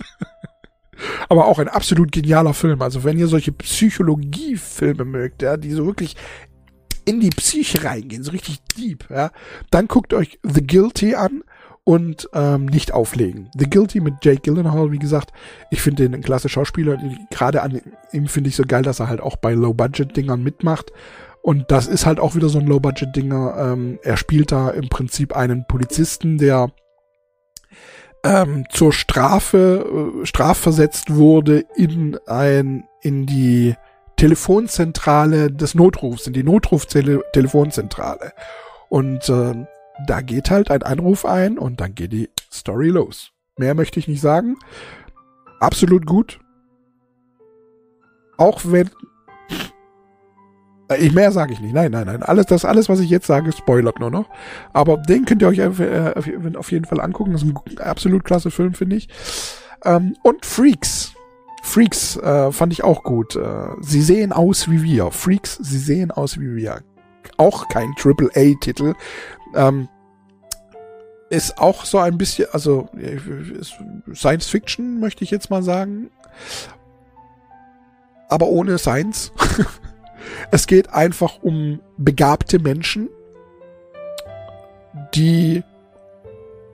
aber auch ein absolut genialer Film. Also wenn ihr solche Psychologiefilme mögt, ja, die so wirklich in die Psyche reingehen, so richtig deep, ja, dann guckt euch The Guilty an und ähm, nicht auflegen. The Guilty mit Jake Gyllenhaal, wie gesagt, ich finde den ein klasse Schauspieler. Gerade an ihm finde ich so geil, dass er halt auch bei Low-Budget-Dingern mitmacht. Und das ist halt auch wieder so ein Low-Budget-Dinger. Ähm, er spielt da im Prinzip einen Polizisten, der ähm, zur Strafe, äh, strafversetzt wurde in ein, in die Telefonzentrale des Notrufs, in die Notruf-Telefonzentrale. Und äh, da geht halt ein Anruf ein und dann geht die Story los. Mehr möchte ich nicht sagen. Absolut gut. Auch wenn ich mehr sage ich nicht. Nein, nein, nein. Alles, das alles, was ich jetzt sage, spoilert nur noch. Aber den könnt ihr euch äh, auf jeden Fall angucken. Das ist ein absolut klasse Film, finde ich. Ähm, und Freaks. Freaks äh, fand ich auch gut. Äh, sie sehen aus wie wir. Freaks, sie sehen aus wie wir. Auch kein Triple-A-Titel. Ähm, ist auch so ein bisschen, also Science Fiction, möchte ich jetzt mal sagen. Aber ohne Science. Es geht einfach um begabte Menschen, die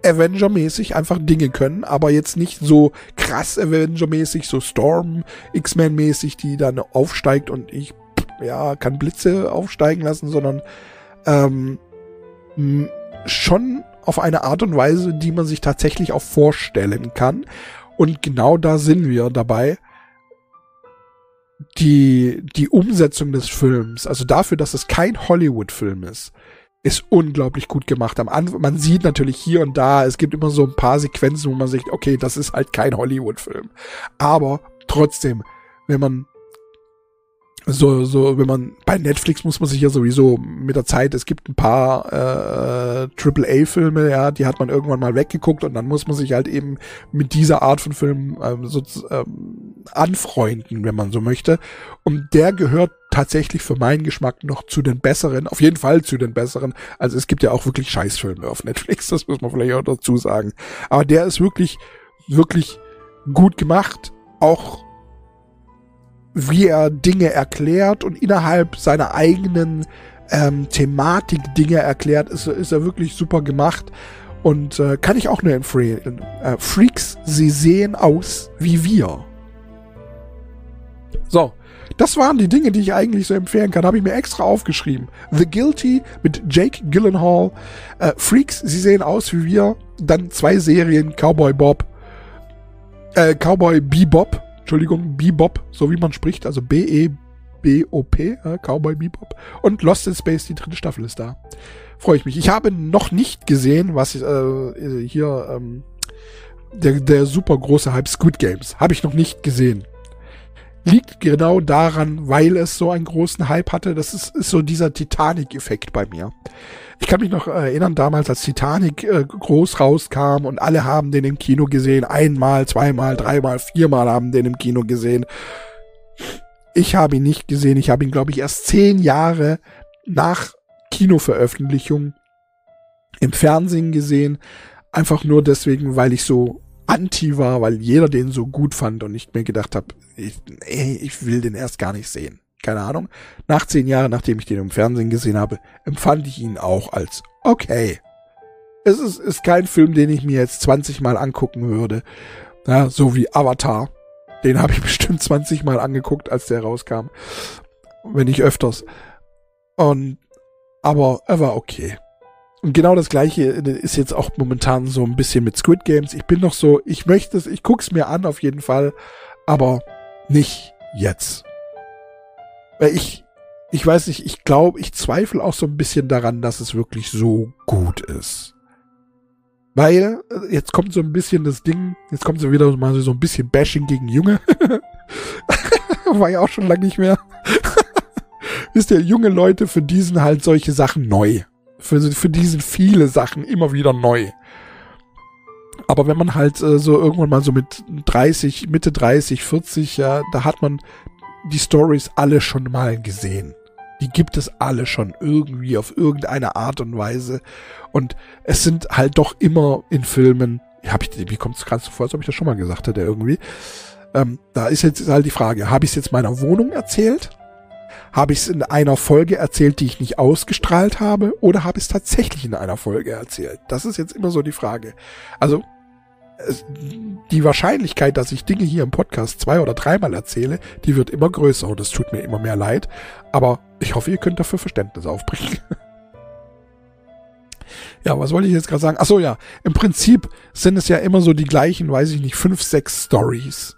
Avenger-mäßig einfach Dinge können, aber jetzt nicht so krass Avenger-mäßig, so Storm, X-Men-mäßig, die dann aufsteigt und ich, ja, kann Blitze aufsteigen lassen, sondern ähm, schon auf eine Art und Weise, die man sich tatsächlich auch vorstellen kann. Und genau da sind wir dabei die, die Umsetzung des Films, also dafür, dass es kein Hollywood-Film ist, ist unglaublich gut gemacht. Am Anfang, man sieht natürlich hier und da, es gibt immer so ein paar Sequenzen, wo man sagt, okay, das ist halt kein Hollywood-Film. Aber trotzdem, wenn man so, so, wenn man bei Netflix muss man sich ja sowieso mit der Zeit, es gibt ein paar äh, AAA-Filme, ja, die hat man irgendwann mal weggeguckt und dann muss man sich halt eben mit dieser Art von Film ähm, so ähm, anfreunden, wenn man so möchte. Und der gehört tatsächlich für meinen Geschmack noch zu den besseren, auf jeden Fall zu den besseren. Also es gibt ja auch wirklich Scheißfilme auf Netflix, das muss man vielleicht auch dazu sagen. Aber der ist wirklich, wirklich gut gemacht, auch wie er Dinge erklärt und innerhalb seiner eigenen ähm, Thematik Dinge erklärt, ist, ist er wirklich super gemacht. Und äh, kann ich auch nur empfehlen. Äh, Freaks, sie sehen aus wie wir. So, das waren die Dinge, die ich eigentlich so empfehlen kann. Habe ich mir extra aufgeschrieben. The Guilty mit Jake Gyllenhaal. Äh, Freaks, sie sehen aus wie wir. Dann zwei Serien, Cowboy Bob. Äh, Cowboy Bebop Entschuldigung, Bebop, so wie man spricht, also B-E-B-O-P, äh, Cowboy Bebop. Und Lost in Space, die dritte Staffel ist da. Freue ich mich. Ich habe noch nicht gesehen, was äh, hier ähm, der, der super große Hype Squid Games. Habe ich noch nicht gesehen. Liegt genau daran, weil es so einen großen Hype hatte. Das ist, ist so dieser Titanic-Effekt bei mir. Ich kann mich noch erinnern, damals als Titanic äh, groß rauskam und alle haben den im Kino gesehen. Einmal, zweimal, dreimal, viermal haben den im Kino gesehen. Ich habe ihn nicht gesehen. Ich habe ihn, glaube ich, erst zehn Jahre nach Kinoveröffentlichung im Fernsehen gesehen. Einfach nur deswegen, weil ich so anti war, weil jeder den so gut fand und ich mir gedacht habe, ich, ich will den erst gar nicht sehen keine Ahnung, nach zehn Jahren, nachdem ich den im Fernsehen gesehen habe, empfand ich ihn auch als okay. Es ist, ist kein Film, den ich mir jetzt 20 Mal angucken würde. Ja, so wie Avatar. Den habe ich bestimmt 20 Mal angeguckt, als der rauskam. Wenn nicht öfters. Und, aber er war okay. Und genau das gleiche ist jetzt auch momentan so ein bisschen mit Squid Games. Ich bin noch so, ich möchte es, ich guck's mir an auf jeden Fall, aber nicht jetzt. Weil ich, ich weiß nicht, ich glaube, ich zweifle auch so ein bisschen daran, dass es wirklich so gut ist. Weil, äh, jetzt kommt so ein bisschen das Ding, jetzt kommt so wieder mal so ein bisschen Bashing gegen Junge. War ja auch schon lange nicht mehr. Wisst ihr, junge Leute, für diesen halt solche Sachen neu. Für, für diesen viele Sachen immer wieder neu. Aber wenn man halt äh, so irgendwann mal so mit 30, Mitte 30, 40, ja, da hat man die Stories alle schon mal gesehen. Die gibt es alle schon irgendwie auf irgendeine Art und Weise. Und es sind halt doch immer in Filmen, hab ich, wie kommt es gerade so vor, als ob ich das schon mal gesagt hätte irgendwie. Ähm, da ist jetzt halt die Frage, habe ich es jetzt meiner Wohnung erzählt? Habe ich es in einer Folge erzählt, die ich nicht ausgestrahlt habe? Oder habe ich es tatsächlich in einer Folge erzählt? Das ist jetzt immer so die Frage. Also die Wahrscheinlichkeit, dass ich Dinge hier im Podcast zwei oder dreimal erzähle, die wird immer größer und es tut mir immer mehr leid. Aber ich hoffe, ihr könnt dafür Verständnis aufbringen. ja, was wollte ich jetzt gerade sagen? Ach so, ja. Im Prinzip sind es ja immer so die gleichen, weiß ich nicht, fünf, sechs Stories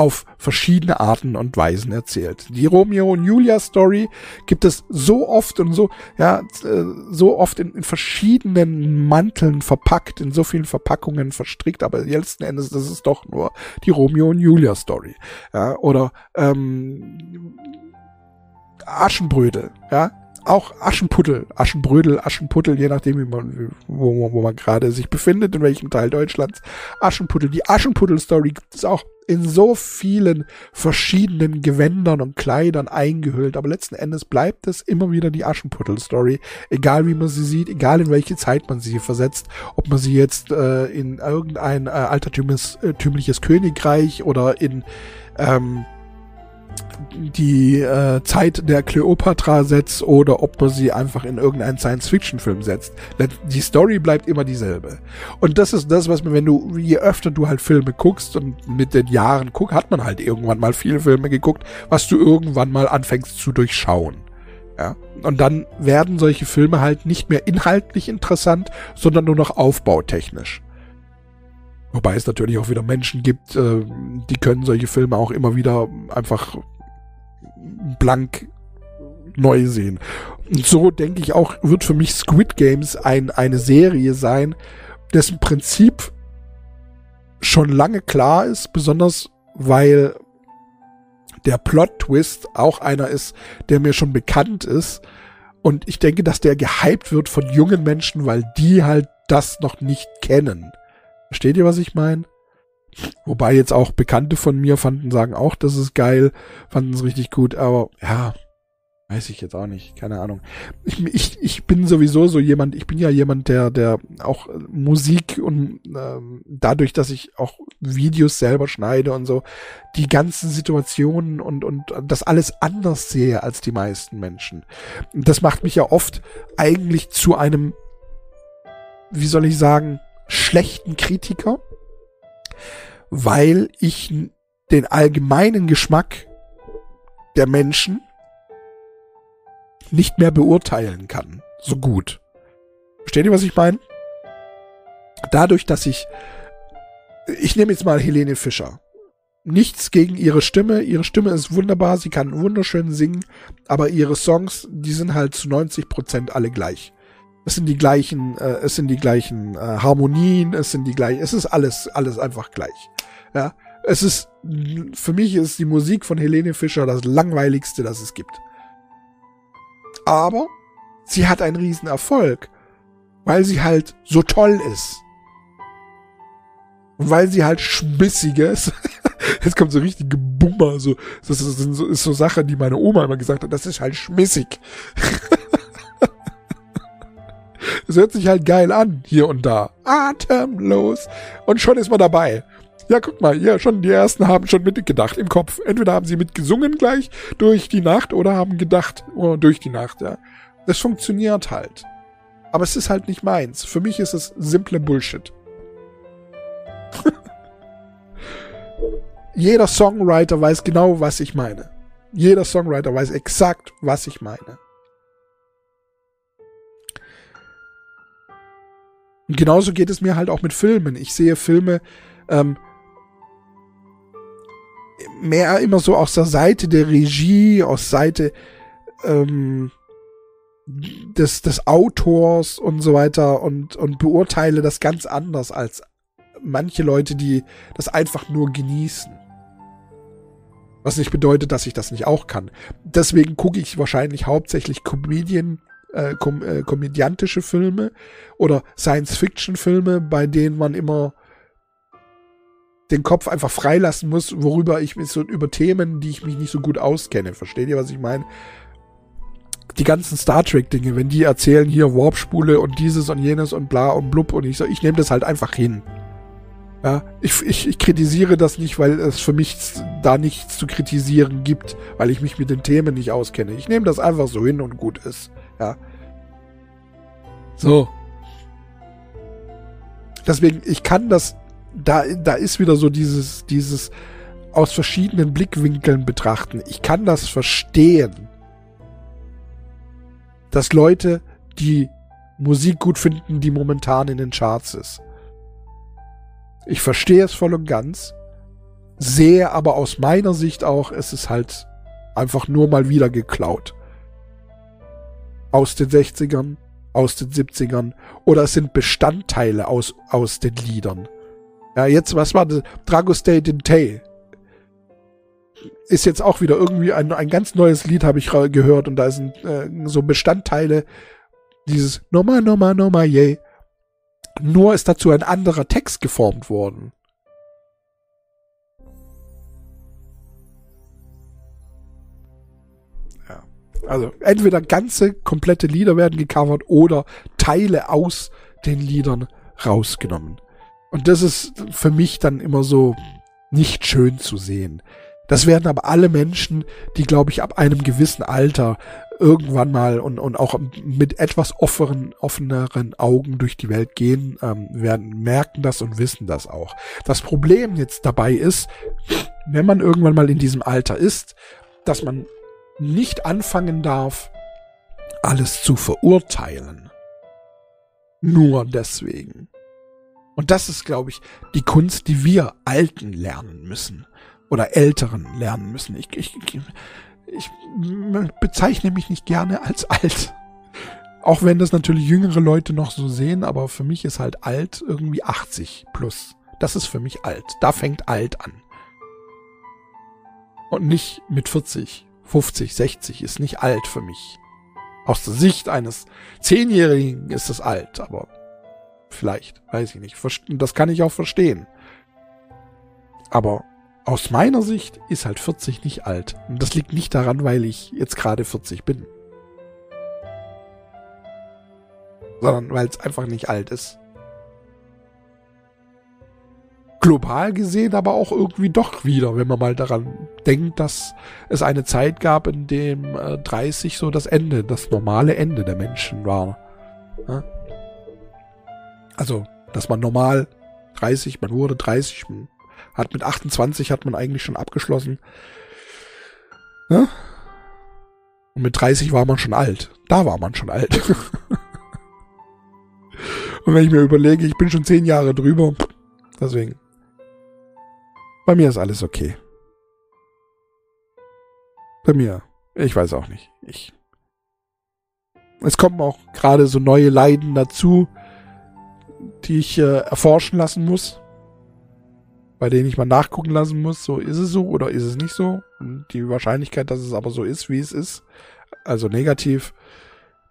auf verschiedene Arten und Weisen erzählt. Die Romeo und Julia Story gibt es so oft und so, ja, äh, so oft in, in verschiedenen Manteln verpackt, in so vielen Verpackungen verstrickt, aber letzten Endes das ist doch nur die Romeo und Julia Story. Ja, oder ähm, Aschenbrödel, ja, auch Aschenputtel, Aschenbrödel, Aschenputtel, je nachdem, wie man, wo, wo man gerade sich befindet, in welchem Teil Deutschlands. Aschenputtel, die Aschenputtel-Story gibt es auch in so vielen verschiedenen Gewändern und Kleidern eingehüllt, aber letzten Endes bleibt es immer wieder die Aschenputtel-Story, egal wie man sie sieht, egal in welche Zeit man sie versetzt, ob man sie jetzt äh, in irgendein äh, altertümliches äh, Königreich oder in ähm, die äh, Zeit der Cleopatra setzt oder ob man sie einfach in irgendeinen Science-Fiction-Film setzt. Die Story bleibt immer dieselbe. Und das ist das, was man, wenn du, je öfter du halt Filme guckst und mit den Jahren guckst, hat man halt irgendwann mal viele Filme geguckt, was du irgendwann mal anfängst zu durchschauen. Ja. Und dann werden solche Filme halt nicht mehr inhaltlich interessant, sondern nur noch aufbautechnisch. Wobei es natürlich auch wieder Menschen gibt, äh, die können solche Filme auch immer wieder einfach blank neu sehen. Und so denke ich auch, wird für mich Squid Games ein, eine Serie sein, dessen Prinzip schon lange klar ist, besonders weil der Plot-Twist auch einer ist, der mir schon bekannt ist. Und ich denke, dass der gehypt wird von jungen Menschen, weil die halt das noch nicht kennen. Versteht ihr, was ich meine? Wobei jetzt auch Bekannte von mir fanden, sagen auch, das ist geil, fanden es richtig gut, aber ja, Weiß ich jetzt auch nicht, keine Ahnung. Ich, ich, ich bin sowieso so jemand, ich bin ja jemand, der, der auch Musik und ähm, dadurch, dass ich auch Videos selber schneide und so, die ganzen Situationen und, und das alles anders sehe als die meisten Menschen. Das macht mich ja oft eigentlich zu einem, wie soll ich sagen, schlechten Kritiker, weil ich den allgemeinen Geschmack der Menschen nicht mehr beurteilen kann. So gut. Versteht ihr, was ich meine? Dadurch, dass ich, ich nehme jetzt mal Helene Fischer. Nichts gegen ihre Stimme. Ihre Stimme ist wunderbar. Sie kann wunderschön singen. Aber ihre Songs, die sind halt zu 90 Prozent alle gleich. Es sind die gleichen, äh, es sind die gleichen äh, Harmonien, es sind die gleichen, es ist alles, alles einfach gleich. Ja, es ist, für mich ist die Musik von Helene Fischer das langweiligste, das es gibt. Aber sie hat einen riesen Erfolg, weil sie halt so toll ist. Und weil sie halt schmissig ist. Jetzt kommt so richtige Bummer, so, das ist, so, ist so Sache, die meine Oma immer gesagt hat, das ist halt schmissig. Es hört sich halt geil an, hier und da. Atemlos. Und schon ist man dabei. Ja, guck mal, ja, schon die ersten haben schon mitgedacht im Kopf. Entweder haben sie mitgesungen gleich durch die Nacht oder haben gedacht oh, durch die Nacht, ja. Das funktioniert halt. Aber es ist halt nicht meins. Für mich ist es simple Bullshit. Jeder Songwriter weiß genau, was ich meine. Jeder Songwriter weiß exakt, was ich meine. Und genauso geht es mir halt auch mit Filmen. Ich sehe Filme, ähm, mehr immer so aus der Seite der Regie, aus Seite ähm, des, des Autors und so weiter und, und beurteile das ganz anders als manche Leute, die das einfach nur genießen. Was nicht bedeutet, dass ich das nicht auch kann. Deswegen gucke ich wahrscheinlich hauptsächlich Comedian, äh, kom äh, komödiantische Filme oder Science-Fiction-Filme, bei denen man immer den Kopf einfach freilassen muss, worüber ich mich so über Themen, die ich mich nicht so gut auskenne. Versteht ihr, was ich meine? Die ganzen Star Trek-Dinge, wenn die erzählen hier Warpspule und dieses und jenes und bla und blub und ich so, ich nehme das halt einfach hin. Ja, ich, ich, ich kritisiere das nicht, weil es für mich da nichts zu kritisieren gibt, weil ich mich mit den Themen nicht auskenne. Ich nehme das einfach so hin und gut ist. Ja. So. Deswegen, ich kann das da, da ist wieder so dieses, dieses aus verschiedenen Blickwinkeln betrachten. Ich kann das verstehen, dass Leute die Musik gut finden, die momentan in den Charts ist. Ich verstehe es voll und ganz, sehe aber aus meiner Sicht auch, es ist halt einfach nur mal wieder geklaut. Aus den 60ern, aus den 70ern oder es sind Bestandteile aus, aus den Liedern. Ja, jetzt, was war das? Dragostay Dintay. Ist jetzt auch wieder irgendwie ein, ein ganz neues Lied, habe ich gehört, und da sind äh, so Bestandteile dieses Noma, Noma, Noma, yay. Nur ist dazu ein anderer Text geformt worden. Also entweder ganze, komplette Lieder werden gecovert oder Teile aus den Liedern rausgenommen. Und das ist für mich dann immer so nicht schön zu sehen. Das werden aber alle Menschen, die, glaube ich, ab einem gewissen Alter irgendwann mal und, und auch mit etwas offenen, offeneren Augen durch die Welt gehen, ähm, werden merken das und wissen das auch. Das Problem jetzt dabei ist, wenn man irgendwann mal in diesem Alter ist, dass man nicht anfangen darf, alles zu verurteilen. Nur deswegen. Und das ist, glaube ich, die Kunst, die wir Alten lernen müssen. Oder Älteren lernen müssen. Ich, ich, ich bezeichne mich nicht gerne als alt. Auch wenn das natürlich jüngere Leute noch so sehen, aber für mich ist halt alt irgendwie 80 plus. Das ist für mich alt. Da fängt alt an. Und nicht mit 40, 50, 60 ist nicht alt für mich. Aus der Sicht eines Zehnjährigen ist es alt, aber vielleicht, weiß ich nicht. Das kann ich auch verstehen. Aber aus meiner Sicht ist halt 40 nicht alt. Und das liegt nicht daran, weil ich jetzt gerade 40 bin. Sondern weil es einfach nicht alt ist. Global gesehen aber auch irgendwie doch wieder, wenn man mal daran denkt, dass es eine Zeit gab, in dem äh, 30 so das Ende, das normale Ende der Menschen war. Also, dass man normal 30, man wurde 30, man hat mit 28 hat man eigentlich schon abgeschlossen. Und mit 30 war man schon alt. Da war man schon alt. Und wenn ich mir überlege, ich bin schon zehn Jahre drüber, deswegen. Bei mir ist alles okay. Bei mir. Ich weiß auch nicht. Ich. Es kommen auch gerade so neue Leiden dazu, die ich äh, erforschen lassen muss bei denen ich mal nachgucken lassen muss, so ist es so oder ist es nicht so. Und die Wahrscheinlichkeit, dass es aber so ist, wie es ist, also negativ,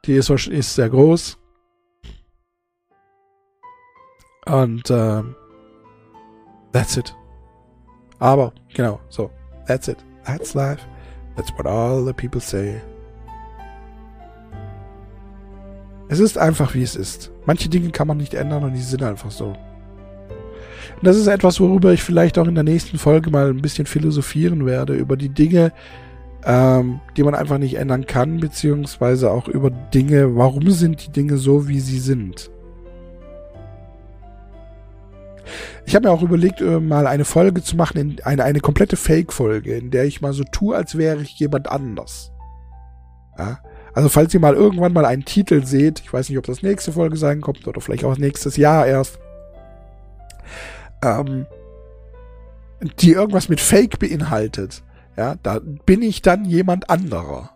die ist, ist sehr groß. Und äh, that's it. Aber, genau, so, that's it. That's life. That's what all the people say. Es ist einfach, wie es ist. Manche Dinge kann man nicht ändern und die sind einfach so. Und das ist etwas, worüber ich vielleicht auch in der nächsten Folge mal ein bisschen philosophieren werde, über die Dinge, ähm, die man einfach nicht ändern kann, beziehungsweise auch über Dinge, warum sind die Dinge so, wie sie sind. Ich habe mir auch überlegt, äh, mal eine Folge zu machen, eine, eine komplette Fake-Folge, in der ich mal so tue, als wäre ich jemand anders. Ja? Also falls ihr mal irgendwann mal einen Titel seht, ich weiß nicht, ob das nächste Folge sein kommt oder vielleicht auch nächstes Jahr erst, ähm, die irgendwas mit Fake beinhaltet, ja, da bin ich dann jemand anderer.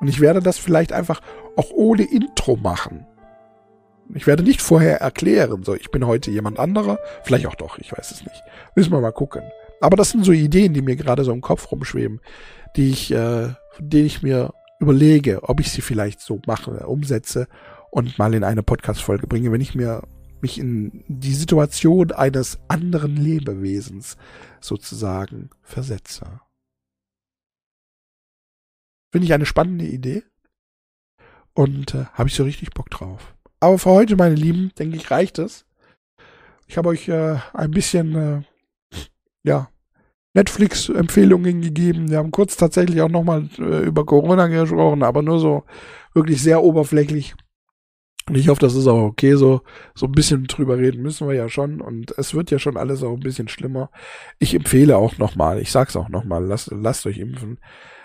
Und ich werde das vielleicht einfach auch ohne Intro machen. Ich werde nicht vorher erklären, so, ich bin heute jemand anderer. Vielleicht auch doch, ich weiß es nicht. Müssen wir mal gucken. Aber das sind so Ideen, die mir gerade so im Kopf rumschweben, die ich, äh, die ich mir überlege, ob ich sie vielleicht so mache, umsetze und mal in eine Podcast-Folge bringe, wenn ich mir mich in die Situation eines anderen Lebewesens sozusagen versetze. Finde ich eine spannende Idee und äh, habe ich so richtig Bock drauf. Aber für heute, meine Lieben, denke ich, reicht es. Ich habe euch äh, ein bisschen, äh, ja, Netflix-Empfehlungen gegeben. Wir haben kurz tatsächlich auch nochmal äh, über Corona gesprochen, aber nur so wirklich sehr oberflächlich. Und ich hoffe, das ist auch okay so. So ein bisschen drüber reden müssen wir ja schon. Und es wird ja schon alles auch ein bisschen schlimmer. Ich empfehle auch nochmal, ich sag's auch nochmal, lasst, lasst euch impfen.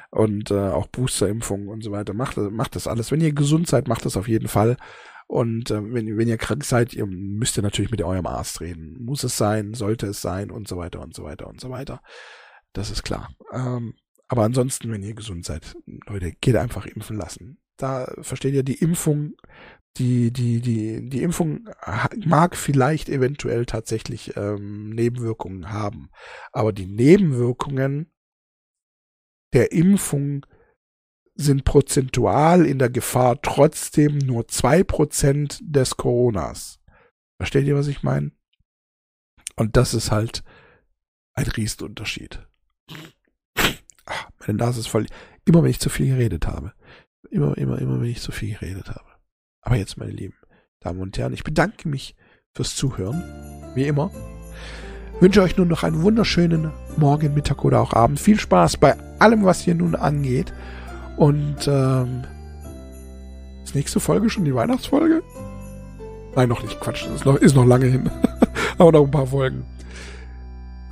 Und äh, auch Boosterimpfungen und so weiter. Macht, macht das alles. Wenn ihr gesund seid, macht das auf jeden Fall. Und äh, wenn, wenn ihr krank seid, ihr müsst ihr natürlich mit eurem Arzt reden. Muss es sein, sollte es sein und so weiter und so weiter und so weiter. Das ist klar. Ähm, aber ansonsten, wenn ihr gesund seid, Leute, geht einfach impfen lassen. Da versteht ihr, die Impfung die, die, die, die Impfung mag vielleicht eventuell tatsächlich ähm, Nebenwirkungen haben. Aber die Nebenwirkungen der Impfung sind prozentual in der Gefahr trotzdem nur zwei Prozent des Coronas. Versteht ihr, was ich meine? Und das ist halt ein Riesenunterschied. Ach, meine Nase ist voll. Immer wenn ich zu viel geredet habe. Immer, immer, immer wenn ich zu viel geredet habe. Aber jetzt, meine lieben Damen und Herren, ich bedanke mich fürs Zuhören. Wie immer. Wünsche euch nun noch einen wunderschönen Morgen, Mittag oder auch Abend. Viel Spaß bei allem, was hier nun angeht. Und ähm, ist nächste Folge schon die Weihnachtsfolge? Nein, noch nicht. Quatsch, ist noch, ist noch lange hin. Aber noch ein paar Folgen.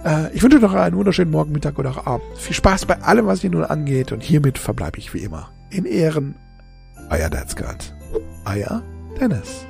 Äh, ich wünsche noch einen wunderschönen Morgen, Mittag oder Abend. Viel Spaß bei allem, was hier nun angeht. Und hiermit verbleibe ich wie immer in Ehren. Euer Dad's God. Euer Dennis.